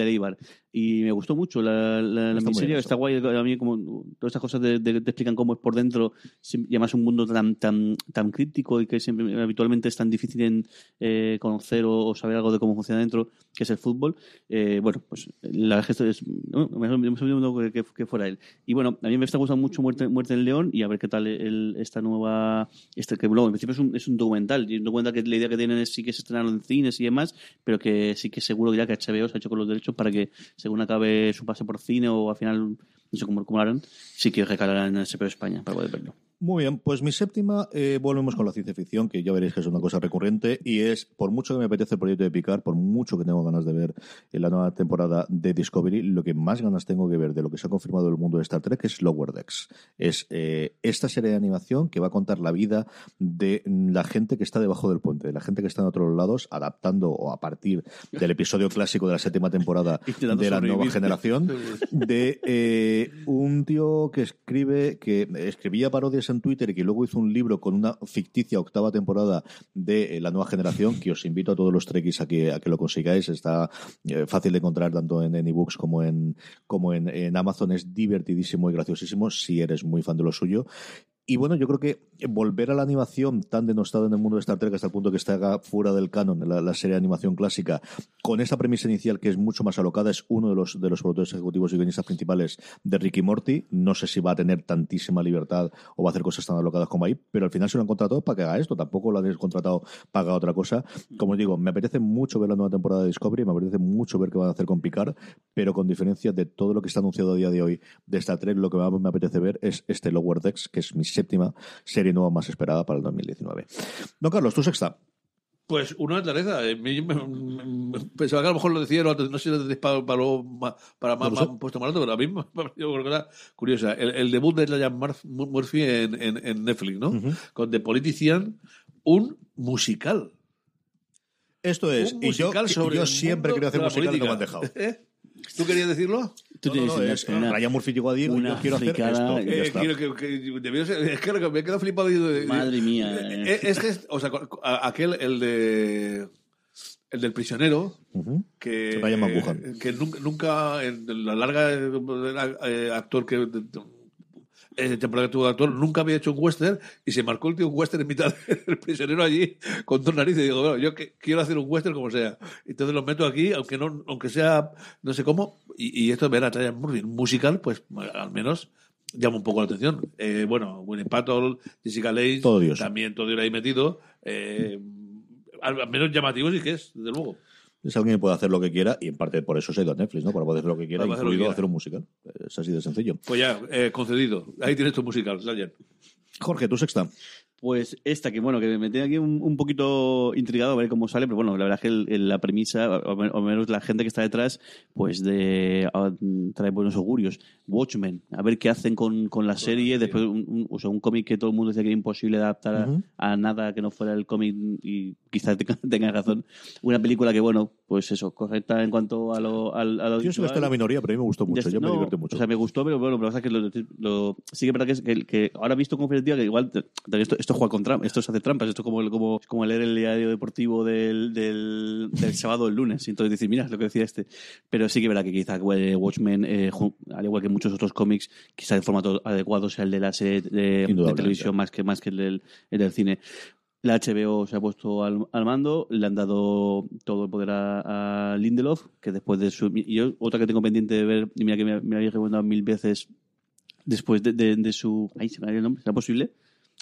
Eibar. Y me gustó mucho la, la, la Está muy miseria, está guay. A mí, como todas estas cosas te explican cómo es por dentro, y además un mundo tan, tan, tan crítico y que siempre, habitualmente es tan difícil en eh, conocer o, o saber algo de cómo funciona dentro, que es el fútbol. Eh, bueno, pues la verdad es no, me me que, que- fuera él. Y bueno, a mí me está gustando mucho Muerte, Muerte del León y a ver qué tal el- esta nueva. Este, que luego, en principio es un, es un documental. Y un documental que la idea que tienen es sí que se estrenaron en cines y demás, pero que sí que seguro ya que HBO se ha hecho con los derechos para que, según acabe su pase por cine o al final, no sé cómo, lo harán, sí que recalarán en HBO España para poder verlo. Muy bien, pues mi séptima, eh, volvemos con la ciencia ficción, que ya veréis que es una cosa recurrente, y es, por mucho que me apetece el proyecto de Picard, por mucho que tengo ganas de ver en la nueva temporada de Discovery, lo que más ganas tengo que ver de lo que se ha confirmado del mundo de Star Trek es Lower Decks. Es eh, esta serie de animación que va a contar la vida de la gente que está debajo del puente, de la gente que está en otros lados, adaptando o a partir del episodio clásico de la séptima temporada de la nueva generación, de eh, un tío que escribe, que escribía parodias en Twitter y que luego hizo un libro con una ficticia octava temporada de eh, la nueva generación, que os invito a todos los trekkies a que, a que lo consigáis. Está eh, fácil de encontrar tanto en, ebooks como en, como en, en Amazon. Es divertidísimo y graciosísimo si eres muy fan de lo suyo. Y bueno, yo creo que volver a la animación tan denostada en el mundo de Star Trek hasta el punto que está fuera del canon, la, la serie de animación clásica, con esta premisa inicial que es mucho más alocada, es uno de los, de los productores ejecutivos y guionistas principales de Ricky Morty. No sé si va a tener tantísima libertad o va a hacer cosas tan alocadas como ahí, pero al final se lo han contratado para que haga esto. Tampoco lo han contratado para otra cosa. Como os digo, me apetece mucho ver la nueva temporada de Discovery, me apetece mucho ver qué van a hacer con Picard, pero con diferencia de todo lo que está anunciado a día de hoy de Star Trek, lo que más me apetece ver es este Lower Decks, que es mi séptima serie nueva más esperada para el 2019. Don Carlos, tu sexta. Pues una me- Pensaba que a lo mejor lo decía, no no sé si lo decís para, para, para más, más puesto más alto, pero a mí me cosa curiosa. El, el debut de Ryan Murphy- Murphy en, en, en Netflix, ¿no? Con The Politician, un musical. Esto es, Un y yo, musical sobre yo el siempre quería hacer de la musicales no me han dejado. ¿Eh? ¿Tú querías decirlo? Tú No, no, no, es- una- Ryan Murphy llegó a una yo quiero hacer esto. Eh, quiero que, que debió ser- es que que me he quedado flipado. y- Madre mía. Eh, Este es, o sea, aquel, el de. El del prisionero, Ujú. que, Ryan McGuhan. que nunca, nunca en la larga eh, actor que eh, temporada que tuvo de actor nunca había hecho un western y se marcó el tío un western en mitad del prisionero allí con dos narices y digo bueno, yo que- quiero hacer un western como sea entonces lo meto aquí aunque no aunque sea no sé cómo y, y esto ver a Ryan Murphy un musical pues al menos llama un poco la atención. Eh, bueno, Winnie Patton, Jessica Lange, Todo Dios. también todo Dios ahí metido. Eh, al al menos llamativo sí que es, desde luego. Es alguien que puede hacer lo que quiera y en parte por eso se ha ido a Netflix, ¿no? Para poder hacer lo que quiera, hacer incluido quiera. hacer un musical. Es así de sencillo. Pues ya, eh, concedido. Ahí tienes tu musical, Slayer. Jorge, tu sexta. Pues esta, que bueno, que me tiene aquí un, un poquito intrigado a ver cómo sale, pero bueno, la verdad es que el- el- la premisa, o o menos la gente que está detrás, pues de a- trae buenos augurios. Watchmen, a ver qué hacen con, con la serie, después un, un- o sea, un cómic que todo el mundo decía que era imposible adaptar a- Ujú. a, nada que no fuera el cómic y quizás tenga, tenga razón. Una película que, bueno, pues eso, correcta en cuanto a lo... A lo Yo que en la minoría, pero a mí me gustó mucho. Ya Yo me no, divertí mucho. O sea, me gustó, pero bueno, pero la verdad es que lo, lo- sí que es verdad que, que, que ahora visto con perspectiva que igual te- esto, esto juega con trampas, esto se hace trampas, esto es como, como, como leer el diario deportivo del, del, del sábado o el lunes, y entonces decir, mira, es lo que decía este. Pero sí que verdad que quizá eh, Watchmen, eh, al igual que muchos otros cómics, quizá el formato adecuado sea el de la serie de, televisión más que, más que el del, el del cine. La HBO se ha puesto al, al mando, le han dado todo el poder a, a Lindelof, que después de su... Y yo, otra que tengo pendiente de ver, y mira que me, me había recomendado mil veces, después de, de- de su... Ay, se me ha el nombre, ¿será posible?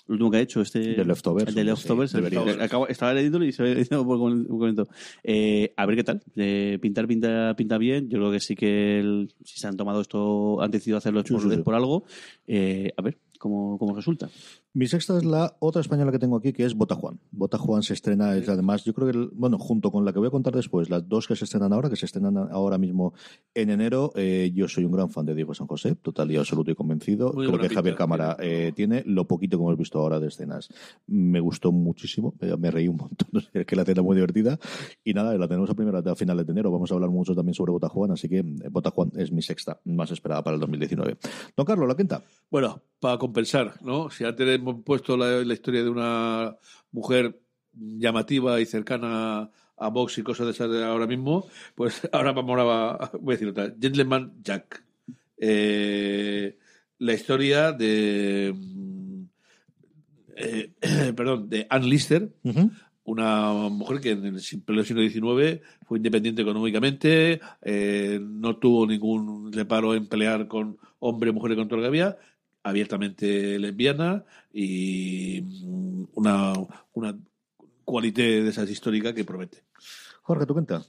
Lo último que ha hecho, este... The Leftovers, The sí, Leftovers. el- acabo- estaba leyéndolo y se había ido por un momento. Eh, a ver qué tal. Eh, pintar pinta, pinta bien. Yo creo que sí que el- si se han tomado esto, han decidido hacerlo por, sí, sí. por algo. Eh, a ver cómo, cómo resulta. Mi sexta es la otra española que tengo aquí, que es Bota Juan. Bota Juan se estrena, es además, yo creo que, el- bueno, junto con la que voy a contar después, las dos que se estrenan ahora, que se estrenan ahora mismo en enero, eh, yo soy un gran fan de Diego San José, total y absoluto y convencido. Muy creo que Javier pinta, Cámara eh, tiene lo poquito que hemos visto ahora de escenas. Me gustó muchísimo, me, me reí un montón, es que la escena es muy divertida. Y nada, la tenemos a primera a finales de enero. Vamos a hablar mucho también sobre Bota Juan, así que eh, Bota Juan es mi sexta, más esperada para el 2019. Don Carlos, la quinta. Bueno, para compensar, ¿no? Si antes hemos puesto la, la historia de una mujer llamativa y cercana a Vox y cosas de esas de ahora mismo, pues ahora vamos a, voy a decir otra. Gentleman Jack. Eh, la historia de... mm, eh, perdón, de Ann Lister, una mujer que en el siglo XIX fue independiente económicamente, eh, no tuvo ningún reparo en pelear con hombre, mujer y con todo lo que había, abiertamente lesbiana y mm, una, una cualité de esas históricas que promete. Jorge, tu cuenta.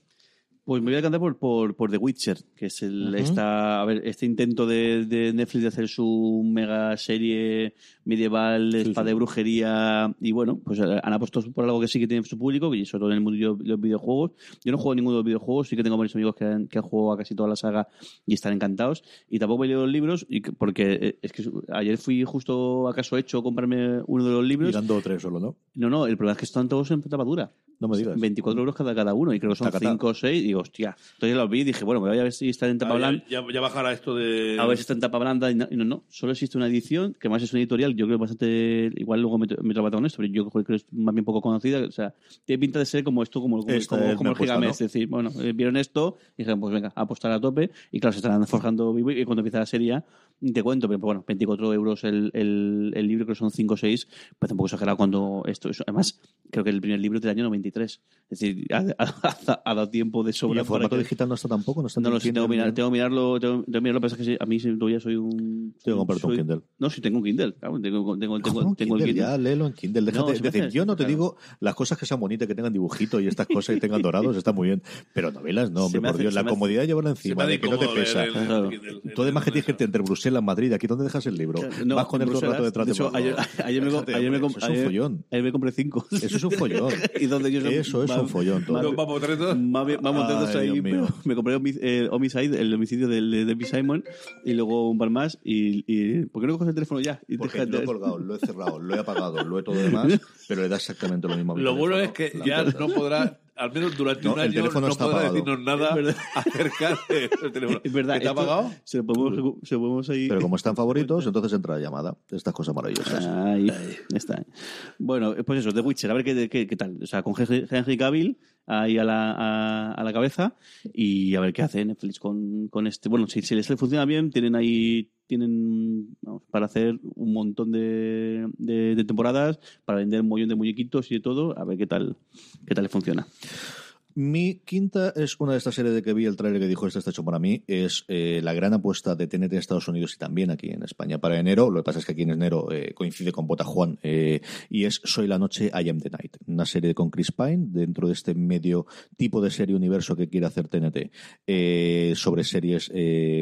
Pues me voy a cantar por, por, por The Witcher, que es el, Ujú. esta, a ver, este intento de, de Netflix de hacer su mega serie medieval, de Sí, espada sí. de brujería, y bueno, pues han apostado por algo que sí que tiene su público, y sobre todo en el mundo de los videojuegos. Yo no juego a ninguno de los videojuegos, sí que tengo varios amigos que han, que han jugado a casi toda la saga y están encantados, y tampoco he leído los libros, y que- porque eh, es que ayer fui justo acaso hecho a comprarme uno de los libros. Y dando tres solo, ¿no? No, no, el problema es que están todos en tapadura. No me digas. 24 euros cada, cada uno, y creo que son Tacatá. 5 o 6. Y digo, hostia. Entonces los vi y dije, bueno, me voy a ver si está en tapa Ah, blanda. ya, ya- bajará esto de... A ver si está en tapa blanda. Y no, y no, no. Solo existe una edición, que más es una editorial, yo creo bastante. Igual luego me, me trabajo con esto, pero yo creo que es más bien poco conocida. O sea, tiene pinta de ser como esto, como, como, Esta como, como el apuesta, Gigamesh. ¿no? Es decir, bueno, eh, vieron esto y dijeron, pues venga, a apostar a tope. Y claro, se estarán forjando vivo. Y cuando empieza la serie, ya, te cuento, pero bueno, 24 euros el, el, el libro, creo que son 5 o 6. Parece un poco exagerado cuando esto. eso- además, creo que el primer libro es del año 93. Es decir, ha, ha- ha dado tiempo de ¿Y sobra. el para formato que- digital no está tampoco? ¿No, está no en lo sé, tengo que, mirar, tengo que mirarlo, tengo, tengo que mirarlo, pero es que a mí todavía soy un... Tengo que comprarte un Kindle. No, sí tengo un Kindle, claro, tengo, tengo, tengo, Compra un tengo el Kindle. Ya, léelo en Kindle. Déjate, No, decir, yo no te claro. digo las cosas que sean bonitas, que tengan dibujitos y estas cosas y tengan dorados, está muy bien. Pero novelas no, hombre, por hace- Dios. La comodidad de llevarla encima, de que no te pesa. el- el- Tú además que tienes que irte entre Bruselas, Madrid, aquí ¿dónde dejas el libro? No, Vas con el el Bruselas, rato detrás de ayer me compré cinco. Eso es un follón. y donde yo Eso es un follón todo. Vamos, vamos, más contentos Ay, ahí, pero me compré eh, Homicide, el homicidio del- de Debbie Simon, y luego un par más. Y, y ¿Por qué no coges el teléfono ya? Y Porque deja- lo he colgado, lo he cerrado, lo he apagado, lo he todo demás, pero le da exactamente lo mismo a mi Lo bueno es que ya no podrá, al menos durante No, un el año, teléfono no está podrá apagado. decirnos nada acerca del teléfono. Es verdad. ¿Que ¿Te ha esto apagado? Se lo podemos, se lo podemos ahí... Pero como están favoritos, entonces entra la llamada. Estas cosas maravillosas. Ahí está. Bueno, pues eso, The Witcher, a ver qué, qué, qué tal. O sea, con Henry Henry Cavill ahí a la, a, a la cabeza y a ver qué hace Netflix con, con este. Bueno, si, si les funciona bien, tienen ahí tienen vamos, para hacer un montón de, de, temporadas, para vender un montón de muñequitos y de todo, a ver qué tal, qué tal les funciona. Mi quinta es una de estas series de que vi el trailer que dijo este está hecho para mí. Es eh, la gran apuesta de TNT en Estados Unidos y también aquí en España para enero. Lo que pasa es que aquí en enero eh, coincide con Bota Juan eh, y es Soy la noche, I am the night. Una serie con Chris Pine dentro de este medio tipo de serie universo que quiere hacer TNT sobre series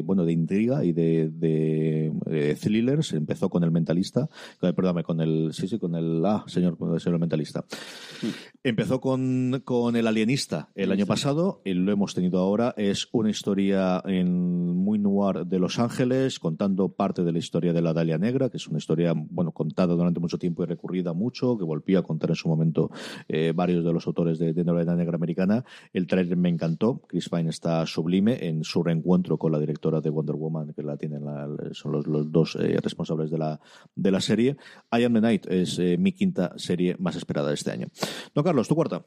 bueno de intriga y de, de, thrillers. Empezó con El Mentalista, perdóname, con el sí sí con el ah señor, señor Mentalista. Mm. Empezó con, con El Alienista el año pasado y lo hemos tenido ahora. Es una historia en muy noir de Los Ángeles, contando parte de la historia de la Dalia Negra, que es una historia bueno contada durante mucho tiempo y recurrida mucho, que volvió a contar en su momento eh, varios de los autores de, de novela negra americana. El trailer me encantó. Chris Pine está sublime en su reencuentro con la directora de Wonder Woman, que la tienen son los, los dos eh, responsables de la, de la serie. I Am the Night es eh, mi quinta serie más esperada de este año. Don Carlos, tu cuarta.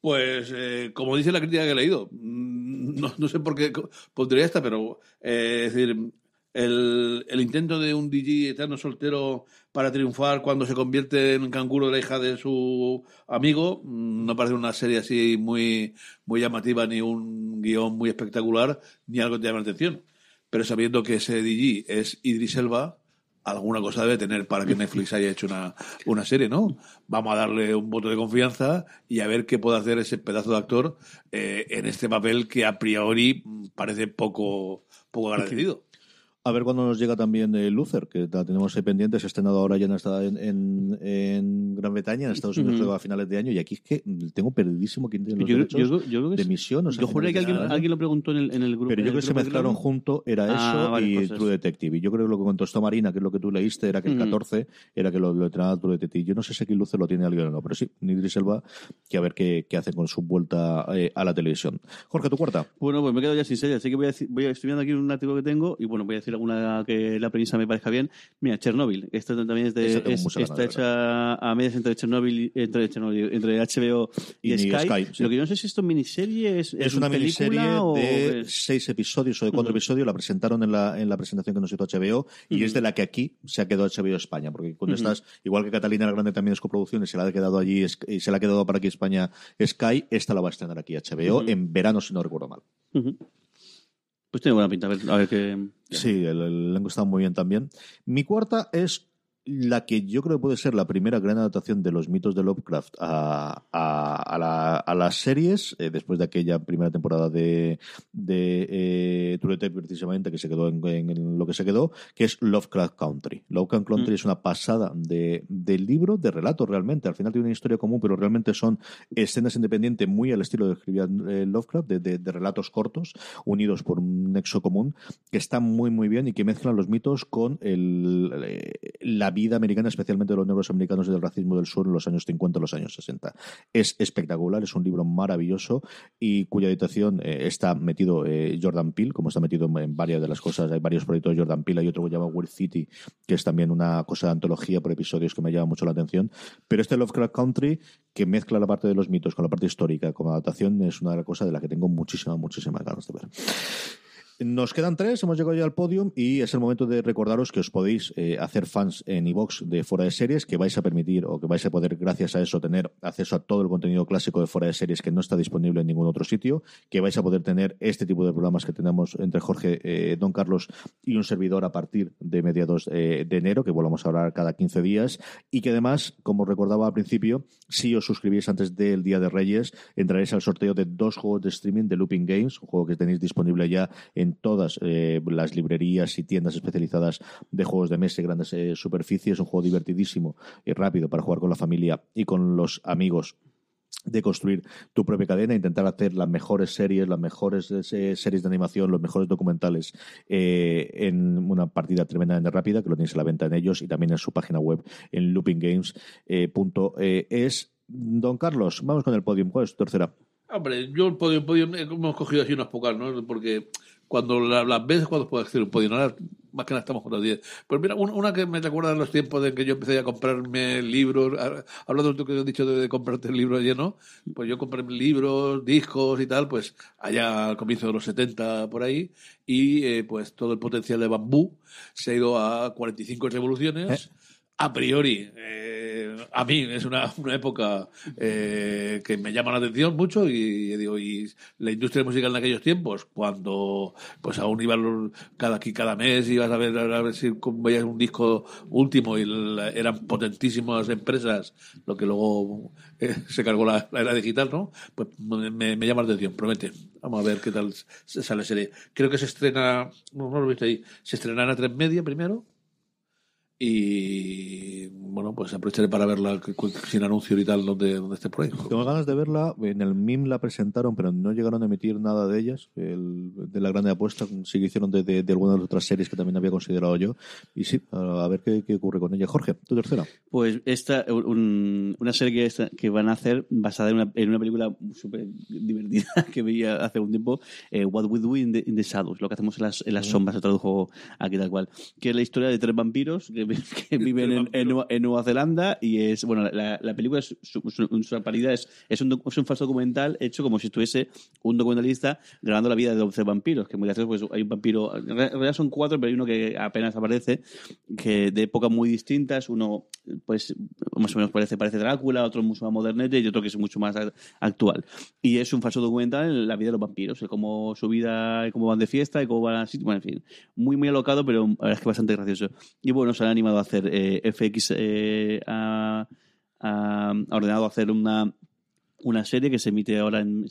Pues, eh, como dice la crítica que he leído, mm, no, sé por qué pondría esta, pero eh, es decir, el, el, intento de un DJ eterno soltero para triunfar cuando se convierte en canguro de la hija de su amigo, mm, no parece una serie así muy, muy llamativa, ni un guion muy espectacular, ni algo que llame la atención. Pero sabiendo que ese DJ es Idris Elba, alguna cosa debe tener para que Netflix haya hecho una, una serie, ¿no? Vamos a darle un voto de confianza y a ver qué puede hacer ese pedazo de actor eh, en este papel que a priori parece poco, poco agradecido. A ver cuándo nos llega también eh, Luther, que la tenemos ahí pendiente, se ha estrenado ahora ya en, en, en, Gran Bretaña, en Estados Unidos a finales de año, y aquí es que tengo perdidísimo quién tiene los derechos de emisión. yo juré que alguien, alguien, lo preguntó en el, en el grupo. Pero yo creo que se mezclaron junto, era ah, eso y pues True Detective. Y yo creo que lo que contestó Marina, que es lo que tú leíste, era que el 14 era que lo, lo entrenaba True Detective. Yo no sé si aquí Luther lo tiene alguien o no, pero sí, Nidri Selva, que a ver qué, qué hace con su vuelta eh, a la televisión. Jorge, tu cuarta. Bueno, pues me quedo ya sin serie, así que voy a, voy a estudiando aquí un artículo que tengo y bueno, voy a decir alguna que la premisa me parezca bien. Mira, Chernobyl. Esto también es de, está hecha a medias entre Chernobyl, entre, entre HBO y, Sky. Lo que yo no sé si esto es miniserie, es, es una miniserie de seis episodios o de cuatro episodios. La presentaron en la, en la presentación que nos hizo HBO y es de la que aquí se ha quedado HBO España. Porque cuando estás, igual que Catalina la Grande también es coproducción y se la ha quedado allí y se la ha quedado para aquí España Sky, esta la va a estrenar aquí HBO en verano, si no recuerdo mal. Pues tiene buena pinta, a ver, a ver qué... Sí, el elenco está muy bien también. Mi cuarta es la que yo creo que puede ser la primera gran adaptación de los mitos de Lovecraft a, a, las series, eh, después de aquella primera temporada de, de eh, True Detective, precisamente, que se quedó en, lo que se quedó, que es Lovecraft Country. Lovecraft Country mm. es una pasada de, libro, de relato realmente. Al final tiene una historia común, pero realmente son escenas independientes muy al estilo de escribía eh, Lovecraft, de, de, relatos cortos, unidos por un nexo común, que están muy, muy bien y que mezclan los mitos con el, la vida americana, especialmente de los negros americanos y del racismo del sur en los años 50 y los años 60. Es espectacular, es un libro maravilloso y cuya editación eh, está metido eh, Jordan Peele, como está metido en, varias de las cosas. Hay varios proyectos de Jordan Peele, hay otro que se llama World City, que es también una cosa de antología por episodios que me llama mucho la atención. Pero este Lovecraft Country, que mezcla la parte de los mitos con la parte histórica, como adaptación, es una de las cosas de la que tengo muchísimas, muchísimas ganas de ver. Nos quedan tres, hemos llegado ya al podium y es el momento de recordaros que os podéis eh, hacer fans en iBox de Fuera de Series, que vais a permitir o que vais a poder, gracias a eso, tener acceso a todo el contenido clásico de Fuera de Series que no está disponible en ningún otro sitio, que vais a poder tener este tipo de programas que tenemos entre Jorge, eh, Don Carlos y un servidor a partir de mediados de enero, que volvamos a hablar cada 15 días, y que además, como recordaba al principio, si os suscribís antes del Día de Reyes, entraréis al sorteo de dos juegos de streaming de Looping Games, un juego que tenéis disponible ya en en todas eh, las librerías y tiendas especializadas de juegos de mesa grandes eh, superficies. Un juego divertidísimo y rápido para jugar con la familia y con los amigos de construir tu propia cadena, intentar hacer las mejores series, las mejores eh, series de animación, los mejores documentales en una partida tremendamente rápida, que lo tienes a la venta en ellos y también en su página web en loopinggames.es. Don Carlos, vamos con el podium. ¿Cuál es tu tercera? Hombre, yo el podium, podium hemos cogido así unas pocas, ¿no? Porque cuando las veces cuando puedo hacer un podio, más que nada estamos con las 10. Pues mira, una que me recuerda de los tiempos de que yo empecé a comprarme libros, hablando de lo que he dicho de, comprarte el libro lleno, pues yo compré libros, discos y tal, pues allá al comienzo de los 70 por ahí, y eh, pues todo el potencial de bambú se ha ido a 45 revoluciones. ¿Eh? A priori, eh, a mí es una, una época eh, que me llama la atención mucho y, digo, y la industria musical en aquellos tiempos, cuando pues aún iban cada cada mes ibas a ver a ver si veías un disco último y la- eran potentísimas empresas, lo que luego eh, se cargó la, era digital, ¿no? Pues me, me llama la atención, promete. Vamos a ver qué tal sale serie. Creo que se estrena, no, no lo viste ahí, se estrenará a tres media primero. Y bueno, pues aprovecharé para verla sin anuncio y tal donde, donde esté por ahí. Tengo ganas de verla. En el MIM la presentaron, pero no llegaron a emitir nada de ellas. El, de la grande apuesta, sí que hicieron de, de, de algunas de las otras series que también había considerado yo. Y sí, a, ver qué, qué ocurre con ella. Jorge, tu tercera. Pues esta, un- una serie que, esta- que van a hacer basada en una, en una película súper divertida que veía hace un tiempo, eh, What We Do in the, in the Shadows, lo que hacemos en las, en las sombras, se tradujo aquí tal cual, que es la historia de tres vampiros que, que viven en, en Nueva, en Nueva Zelanda y es, bueno, la, la película es su, su, su paridad es, es, un, es un falso documental hecho como si estuviese un documentalista grabando la vida de 11 vampiros, que muy gracioso, pues hay un vampiro, en realidad son cuatro, pero hay uno que apenas aparece, que de épocas muy distintas, uno pues más o menos parece, parece Drácula, otro mucho más modernete y otro que es mucho más actual. Y es un falso documental en la vida de los vampiros, cómo su vida, cómo van de fiesta, y cómo van así, bueno, en fin, muy muy alocado, pero la verdad es que bastante gracioso. Y bueno, han animado a hacer eh, FX, eh, ha, ordenado hacer una una serie que se emite ahora en,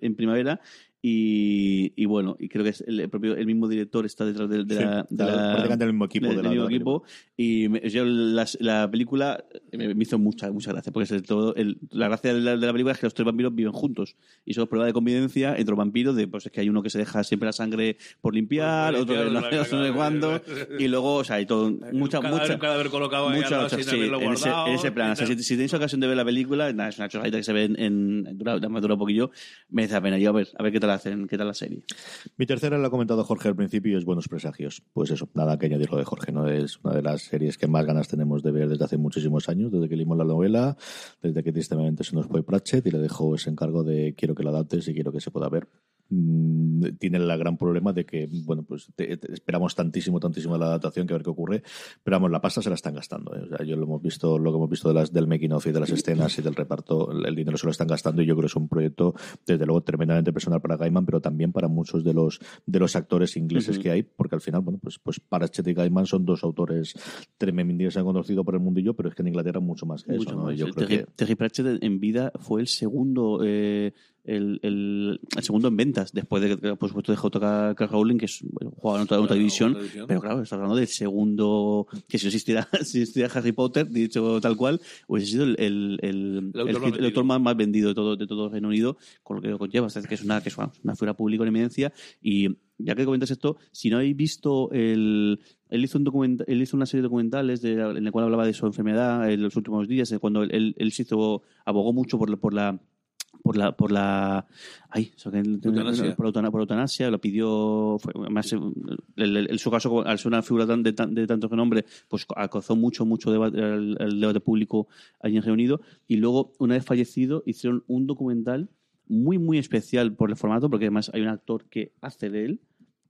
en primavera y, y bueno y creo que es el propio el mismo director está detrás de, de Sí, la, de está la- prácticamente el mismo equipo del- de del la- mismo de la equipo. y me- yo la, la película me, me hizo mucha mucha gracia porque es todo el- la gracia de la, de la película es que los tres vampiros viven juntos. Y son prueba de convivencia entre los vampiros de pues es que hay uno que se deja siempre la sangre por limpiar Por otro que no, sé cuándo. y luego o sea hay todo mucha cadáver, mucha cadáver colocado mucha sí, en ese, guardado, en ese plan. O sea, si, si tenéis ocasión de ver la película, nada, es una chorradita que se ve en, en dura, me dura un poquillo, pena. Yo a ver, a ver qué tal qué tal la serie. Mi tercera la ha comentado Jorge al principio es Buenos Presagios. Pues eso, nada que añadir lo de Jorge, ¿no? Es una de las series que más ganas tenemos de ver desde hace muchísimos años, desde que leímos la novela, desde que tristemente se nos fue Pratchett y le dejo ese encargo de quiero que la adaptes y quiero que se pueda ver. Mm, tiene el gran problema de que, bueno, pues te- te- esperamos tantísimo, tantísimo de la adaptación que a ver qué ocurre, pero vamos, la pasta se la están gastando. ¿eh? O sea, yo lo hemos visto, lo que hemos visto de las, del making of y de las escenas y del reparto, el, dinero se lo están gastando y yo creo que es un proyecto, desde luego, tremendamente personal para Gaiman, pero también para muchos de los, de los actores ingleses que hay, porque al final, bueno, pues, pues Pratchett y Gaiman son dos autores tremendos se han conocido por el mundillo, pero es que en Inglaterra mucho más que eso, Mucho ¿no? más. Y Yo creo Terry, que Terry Pratchett en vida fue el segundo eh, el, el, el segundo en ventas, después de que, por supuesto, de J.K. Rowling, que es, bueno, jugaba en otra, división, pero claro, está hablando del segundo, que si no existiera, si existiera Harry Potter, dicho tal cual, hubiese sido el, el, autor autor más, más vendido de todo, de todo Reino Unido, con lo que lo conlleva, o sea, que es una, que es una, una figura pública en eminencia, y ya que comentas esto, si no habéis visto el... Él hizo, un documenta- él hizo una serie de documentales de, en la cual hablaba de su enfermedad en los últimos días, cuando él, él, él se hizo, abogó mucho por, por la por la por la ay, eso que- Eutanasia. por, por eutanasia lo pidió fue, además el, el- el- su caso al ser una figura tan- de, tan- de tanto renombre pues acozó mucho mucho debate, el, el debate público allí en Reino Unido y luego una vez fallecido hicieron un documental muy muy especial por el formato porque además hay un actor que hace de él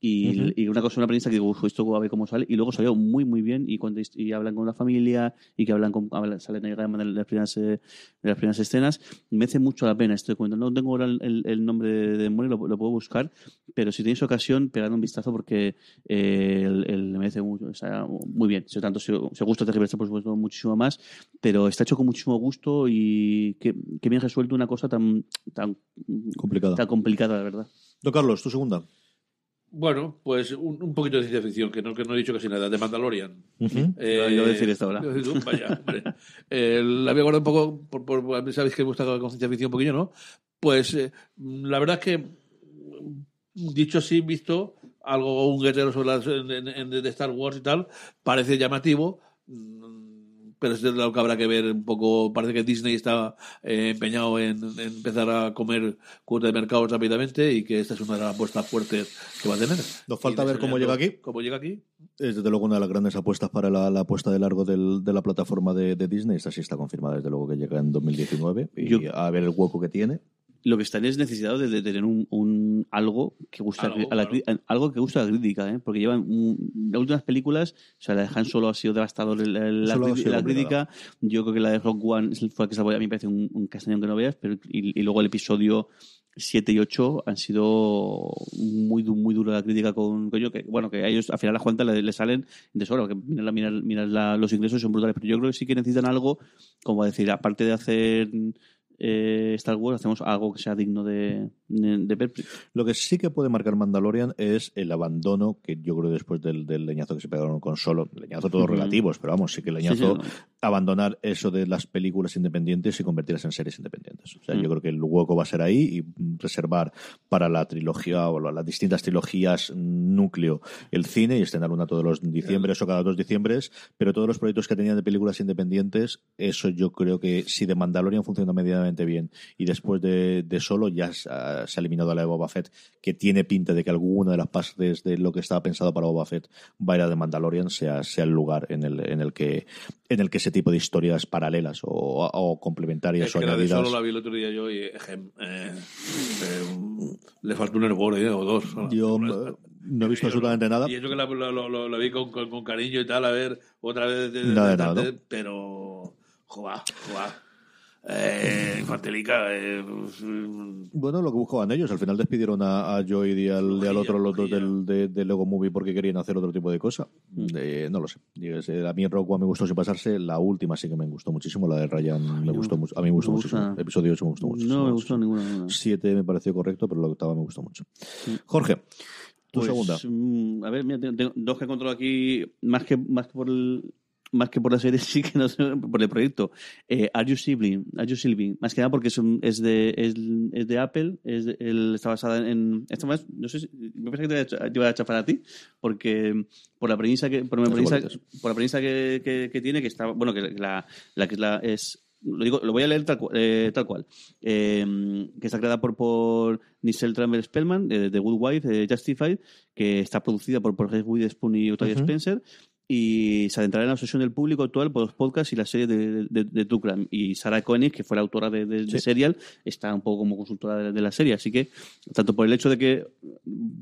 y, Ujú. y una cosa, una premisa que digo, "Uf, esto a ver cómo sale, y luego salió muy, muy bien, y, cuando, y hablan con la familia, y que hablan con, hablan, salen ahí de las primeras, eh, de las primeras escenas, merece mucho la pena este documento. No tengo ahora el, el- el nombre de, de memoria, lo, lo puedo buscar, pero si tenéis ocasión, pegad un vistazo porque eh, el, el- merece mucho, o sea, muy bien. Si tanto si, si os gusta Pratchett, por supuesto, muchísimo más, pero está hecho con muchísimo gusto y que, que bien resuelto una cosa tan, tan complicado. tan complicada, la verdad. Don Carlos, tu segunda. Bueno, pues un, un poquito de ciencia ficción, que no, que no he dicho casi nada, de Mandalorian. Ujú. Eh, Iba a decir esto ahora. Vaya, hombre. Eh, la había guardado un poco, por, por- sabéis que me gusta con ciencia ficción un poquillo, ¿no? Pues eh, la verdad es que, dicho así, visto algo, un guerrero sobre las, en- en- en- de Star Wars y tal, parece llamativo, pero es lo que habrá que ver un poco. Parece que Disney está eh, empeñado en, en empezar a comer cuota de mercado rápidamente y que esta es una de las apuestas fuertes que va a tener. Nos falta ver cómo llega aquí. ¿Cómo llega aquí? Es desde luego una de las grandes apuestas para la, la apuesta de largo del- de la plataforma de, de Disney. Esta sí está confirmada desde luego que llega en 2019 y Yo- a ver el hueco que tiene. Lo que están es necesitado de, de tener un, un- algo que gusta Algo, a la, claro. algo que gusta a la crítica, ¿eh? porque llevan un- las últimas películas, o sea, la de Han Solo ha sido devastador la, la- Solo sido crítica, yo creo que la de Rock One fue la que salvó, a mí me parece un, un castañón que no veas, pero y, y luego el episodio 7 y 8 han sido muy muy dura la crítica con, con yo que bueno que a ellos al final las cuentas le, le salen de sobra porque la- los ingresos son brutales pero yo creo que sí que necesitan algo como decir aparte de hacer eh, Star Wars hacemos algo que sea digno de, de, de ver Lo que sí que puede marcar Mandalorian es el abandono que yo creo después del, del leñazo que se pegaron con solo, leñazo todos relativos, pero vamos, sí que el leñazo, Sí, sí, no. abandonar eso de las películas independientes y convertirlas en series independientes. O sea, yo creo que el hueco va a ser ahí y reservar para la trilogía o las distintas trilogías núcleo el cine y estrenar una todos los diciembres o cada dos diciembres, pero todos los proyectos que tenían de películas independientes, eso yo creo que si de Mandalorian funciona bien y después de, de solo ya se ha, se ha eliminado a la de Boba Fett, que tiene pinta de que alguna de las partes de lo que estaba pensado para Boba Fett va a ir a de Mandalorian, sea, sea el lugar en el, en el que en el que ese tipo de historias paralelas o, o complementarias Es o que la de añadidas. solo la vi el otro día yo y ejem, eh, eh, le faltó un hervor eh, o dos. Yo eh, no he visto absolutamente nada. Y eso que la, lo- lo- la vi con, con- con cariño y tal, a ver, otra vez. de- de- Nada de nada, ¿no? Pero, joa, joa. Eh, eh, pues, mm, Bueno, lo que buscaban ellos. Al final despidieron a, a Joy y al, y al otro, los dos del, de, de Lego Movie porque querían hacer otro tipo de cosa. Eh, no lo sé. Sé, A mí en Rock One me gustó sin pasarse. La última sí que me gustó muchísimo. La de Ryan me gustó mucho. A mí me gustó me muchísimo. gusta. Episodio 8 me gustó mucho. no me gustó ninguna, ninguna. Siete me pareció correcto, pero la octava me gustó mucho. Jorge, tu Pues, segunda. mm, a ver, mira, tengo, tengo dos que he encontrado aquí, más que, más que por el más que por la serie, sí que no sé, por el proyecto. Eh, Are You Sibling? Are You Sibling? Más que nada porque es, un- es, de, es, es de Apple, es de- está basada en... Esta más, no sé si, me parece que te iba a ch- te iba a chafar a ti, porque por la premisa que, por la premisa, por la premisa que, que, que tiene, que está, bueno, que la, la que es la, es lo digo, lo voy a leer tal, cu- eh, tal cual. Eh, que está creada por, por Nichelle Tramber Spellman, de The Good Wife, de Justified, que está producida por, Reese Witherspoon y Octavia. Spencer. Y se adentrará en la obsesión del público actual por los podcasts y las series de, de, de True Crime. Y Sarah Koenig, que fue la autora de, de- Sí. Serial, está un poco como consultora de, de la serie. Así que, tanto por el hecho de que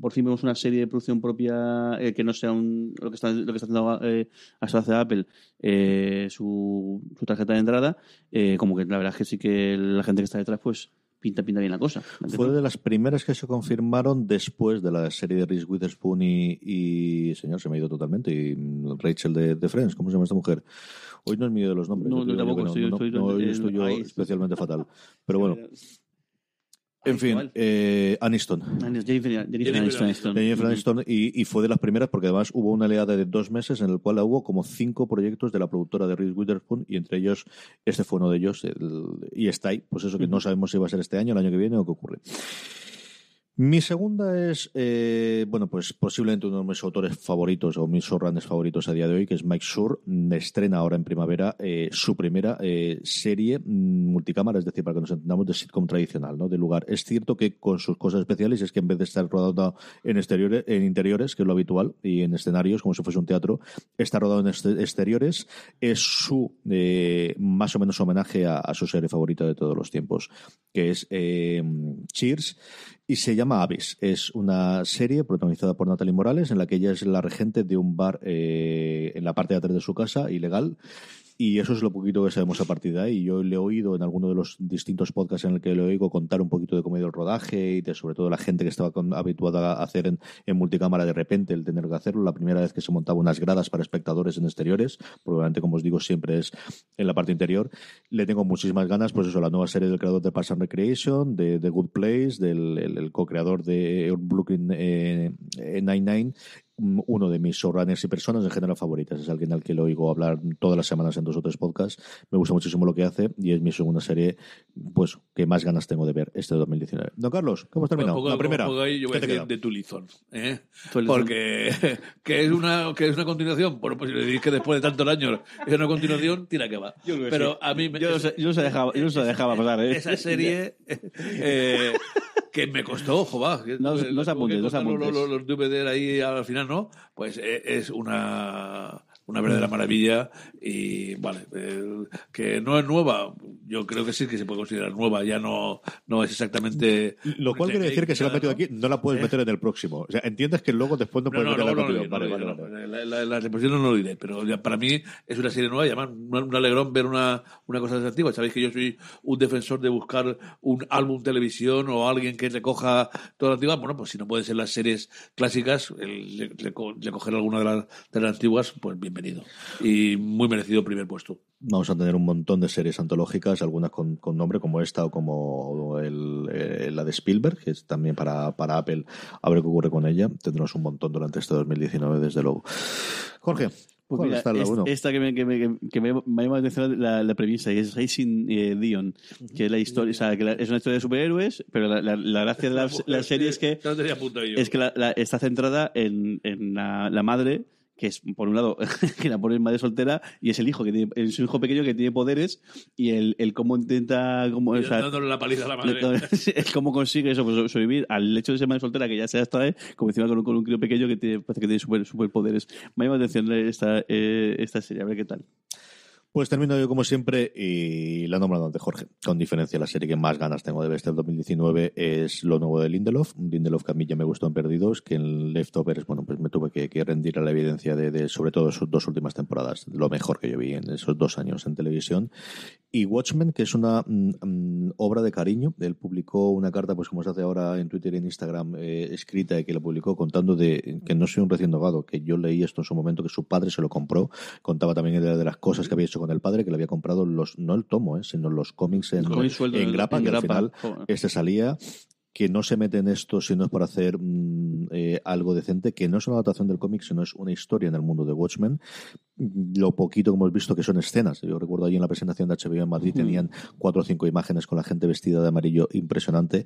por fin vemos una serie de producción propia eh, que no sea un, lo, que está, lo que está haciendo eh, hasta hace Apple, eh, su, su tarjeta de entrada, eh, como que la verdad es que sí que la gente que está detrás, pues pinta, pinta bien la cosa. Fue de las primeras que se confirmaron después de la serie de Reese Witherspoon y, y señor, se me ha ido totalmente, y Rachel de, de Friends, ¿cómo se llama esta mujer? Hoy no es mío de los nombres. No, yo tampoco, estoy- no, estoy- no, estoy yo especialmente fatal. Pero bueno, en fin, eh, Aniston. Jennifer, Jennifer Jennifer Aniston. Aniston. Jennifer Aniston, y, y fue de las primeras porque además hubo una oleada de dos meses en el cual hubo como cinco proyectos de la productora de Reese Witherspoon y entre ellos este fue uno de ellos el- y está ahí pues eso que no sabemos si va a ser este año el año que viene o qué ocurre mi segunda es, eh, bueno, pues posiblemente uno de mis autores favoritos o mis showrunners favoritos a día de hoy, que es Mike Schur. Estrena ahora en primavera eh, su primera eh, serie mm, multicámara, es decir, para que nos entendamos, de sitcom tradicional, ¿no? De lugar. Es cierto que con sus cosas especiales es que en vez de estar rodado en exteriores, en interiores, que es lo habitual, y en escenarios, como si fuese un teatro, está rodado en este- exteriores. Es su eh, más o menos homenaje a, su serie favorita de todos los tiempos, que es Cheers y se llama Abyss. Es una serie protagonizada por Natalie Morales en la que ella es la regente de un bar eh, en la parte de atrás de su casa, ilegal. Y eso es lo poquito que sabemos a partir de ahí. Yo le he oído en alguno de los distintos podcasts en el que le oigo contar un poquito de cómo ha ido el rodaje y de sobre todo la gente que estaba con- habituada a hacer en, multicámara de repente el tener que hacerlo. La primera vez que se montaba unas gradas para espectadores en exteriores, probablemente como os digo siempre es en la parte interior. Le tengo muchísimas ganas, pues eso, la nueva serie del creador de Parks and Recreation, de The Good Place, del el- el co-creador de Brooklyn eh, Nine-Nine, uno de mis showrunners y personas en general favoritas. Es alguien al que le oigo hablar todas las semanas en dos o tres podcasts. Me gusta muchísimo lo que hace y es mi segunda serie, pues, que más ganas tengo de ver este 2019. Don Carlos, ¿cómo hemos terminado? Poco- la primera. poco ahí yo voy a ¿Qué te decir de Tulizón, ¿eh? Porque que es una que es una continuación. Bueno, pues si le dices que después de tantos años es una continuación, tira que va. Pero a mí me, Yo no sé- yo no se dejaba, yo no se dejaba pasar, ¿eh? esa serie eh, que me costó, joder. que- No- no se apuntes, no se cortar los-. Los, los DVD ahí al final, ¿no? Pues eh, es una una verdadera maravilla y vale, eh, que no es nueva, yo creo que sí que se puede considerar nueva, ya no, no es exactamente... Lo cual quiere decir que si la has metido aquí, no la puedes meter en el próximo. O sea, entiendes que luego después no puedes no, no, Vale, no. La, la, reposición no lo diré, pero ya para mí es una serie nueva y además un alegrón ver una, una cosa de antigua. Sabéis que yo soy un defensor de buscar un álbum televisión o alguien que recoja toda la antigua. Bueno, pues si no pueden ser las series clásicas, el, recoger alguna de las, de las antiguas, pues bienvenido. Y muy merecido primer puesto. Vamos a tener un montón de series antológicas, algunas con, con nombre como esta o como el, eh, la de Spielberg, que es también para, para Apple, a ver qué ocurre con ella. Tendremos un montón durante este 2019, desde luego. Jorge, Pues ¿cuál mira, está la es- uno? esta que me, que me, que me, me ha llamado la atención la, la premisa, y es Racing eh, Dion, que es la historia, o sea, que la- es una historia de superhéroes, pero la, la, la gracia de la, la serie es que, tenía yo. es que la- la- está centrada en, en la, la madre que es por un lado que la pone madre soltera y es el hijo que tiene, es un hijo pequeño que tiene poderes y el, el cómo intenta como, o sea, dándole la paliza a la madre. es cómo consigue eso, pues, sobrevivir al hecho de ser madre soltera, que ya se extrae, como encima con un, con un crío pequeño que tiene, parece que tiene super, superpoderes. Me llama la atención esta, eh, esta serie, a ver qué tal. Pues termino yo como siempre y la he nombrado Jorge. Con diferencia la serie que más ganas tengo de ver este 2019 es lo nuevo de Lindelof. Lindelof que a mí ya me gustó en Perdidos, que en Leftovers, bueno, pues me tuve que, que rendir a la evidencia de, de, sobre todo sus dos últimas temporadas, lo mejor que yo vi en esos dos años en televisión. Y Watchmen, que es una mm, mm, obra de cariño. Él publicó una carta, pues como se hace ahora en Twitter y en Instagram, eh, escrita y que la publicó contando de que no soy un recién dogado, que yo leí esto en su momento, que su padre se lo compró. Contaba también de, de las cosas que había hecho con el padre, que le había comprado los, no el tomo, eh, sino los cómics en, en en- grapa, en que al grapa. final Joder. este salía que no se mete en esto si no es para hacer mm, eh, algo decente, que no es una adaptación del cómic, sino es una historia en el mundo de Watchmen. Lo poquito que hemos visto que son escenas. Yo recuerdo ahí en la presentación de HBO en Madrid tenían cuatro o cinco imágenes con la gente vestida de amarillo impresionante.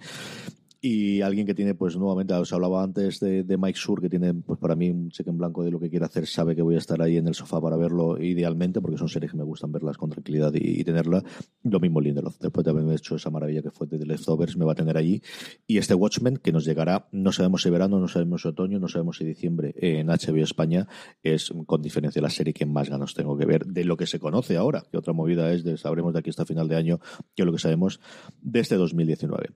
Y alguien que tiene, pues nuevamente, os hablaba antes de, Mike Sur, que tiene, pues para mí, un cheque en blanco de lo que quiere hacer, sabe que voy a estar ahí en el sofá para verlo idealmente, porque son series que me gustan verlas con tranquilidad y, y tenerla. Lo mismo Lindelof, después de haber hecho esa maravilla que fue de The Leftovers, me va a tener allí. Y este Watchmen, que nos llegará, no sabemos si verano, no sabemos si otoño, no sabemos si diciembre en HBO España, es con diferencia la serie que más ganas tengo que ver de lo que se conoce ahora, que otra movida es, de, sabremos de aquí hasta final de año, que lo que sabemos de este 2019.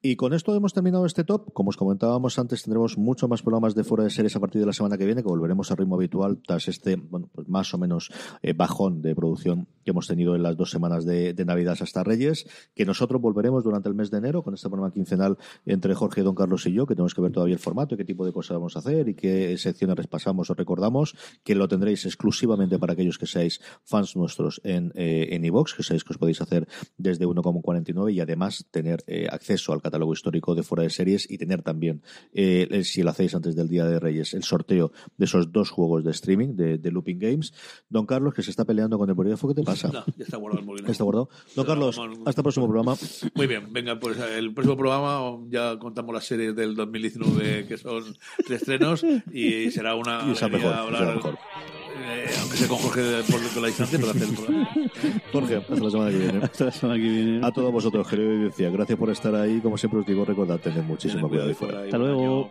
Y con esto hemos terminado este top. Como os comentábamos antes, tendremos mucho más programas de fuera de series a partir de la semana que viene, que volveremos al ritmo habitual tras este, bueno, pues más o menos eh, bajón de producción que hemos tenido en las dos semanas de, de Navidad hasta Reyes, que nosotros volveremos durante el mes de enero con este programa quincenal entre Jorge, Don Carlos y yo, que tenemos que ver todavía el formato y qué tipo de cosas vamos a hacer y qué secciones repasamos o recordamos, que lo tendréis exclusivamente para aquellos que seáis fans nuestros en eh, en que sabéis que os podéis hacer desde 1,49 y además tener eh, acceso al catálogo histórico de fuera de series y tener también, eh, si lo hacéis antes del Día de Reyes, el sorteo de esos dos juegos de streaming de, Looping Games. Don Carlos, que se está peleando con el bolígrafo, ¿qué te pasa? No, ya está guardado el. Está guardado. Don Carlos, hasta el próximo programa. Muy bien, venga, pues el próximo programa ya contamos las series del 2019 que son de estrenos y será una Y será mejor, será mejor. eh, aunque sea con Jorge de- por la distancia, pero hacer el programa. Jorge, hasta la semana que viene. Hasta la semana que viene. A todos vosotros, querido audiencia, gracias por estar ahí. Como siempre os digo, recordad tener muchísimo cuidado ahí fuera. Hasta luego.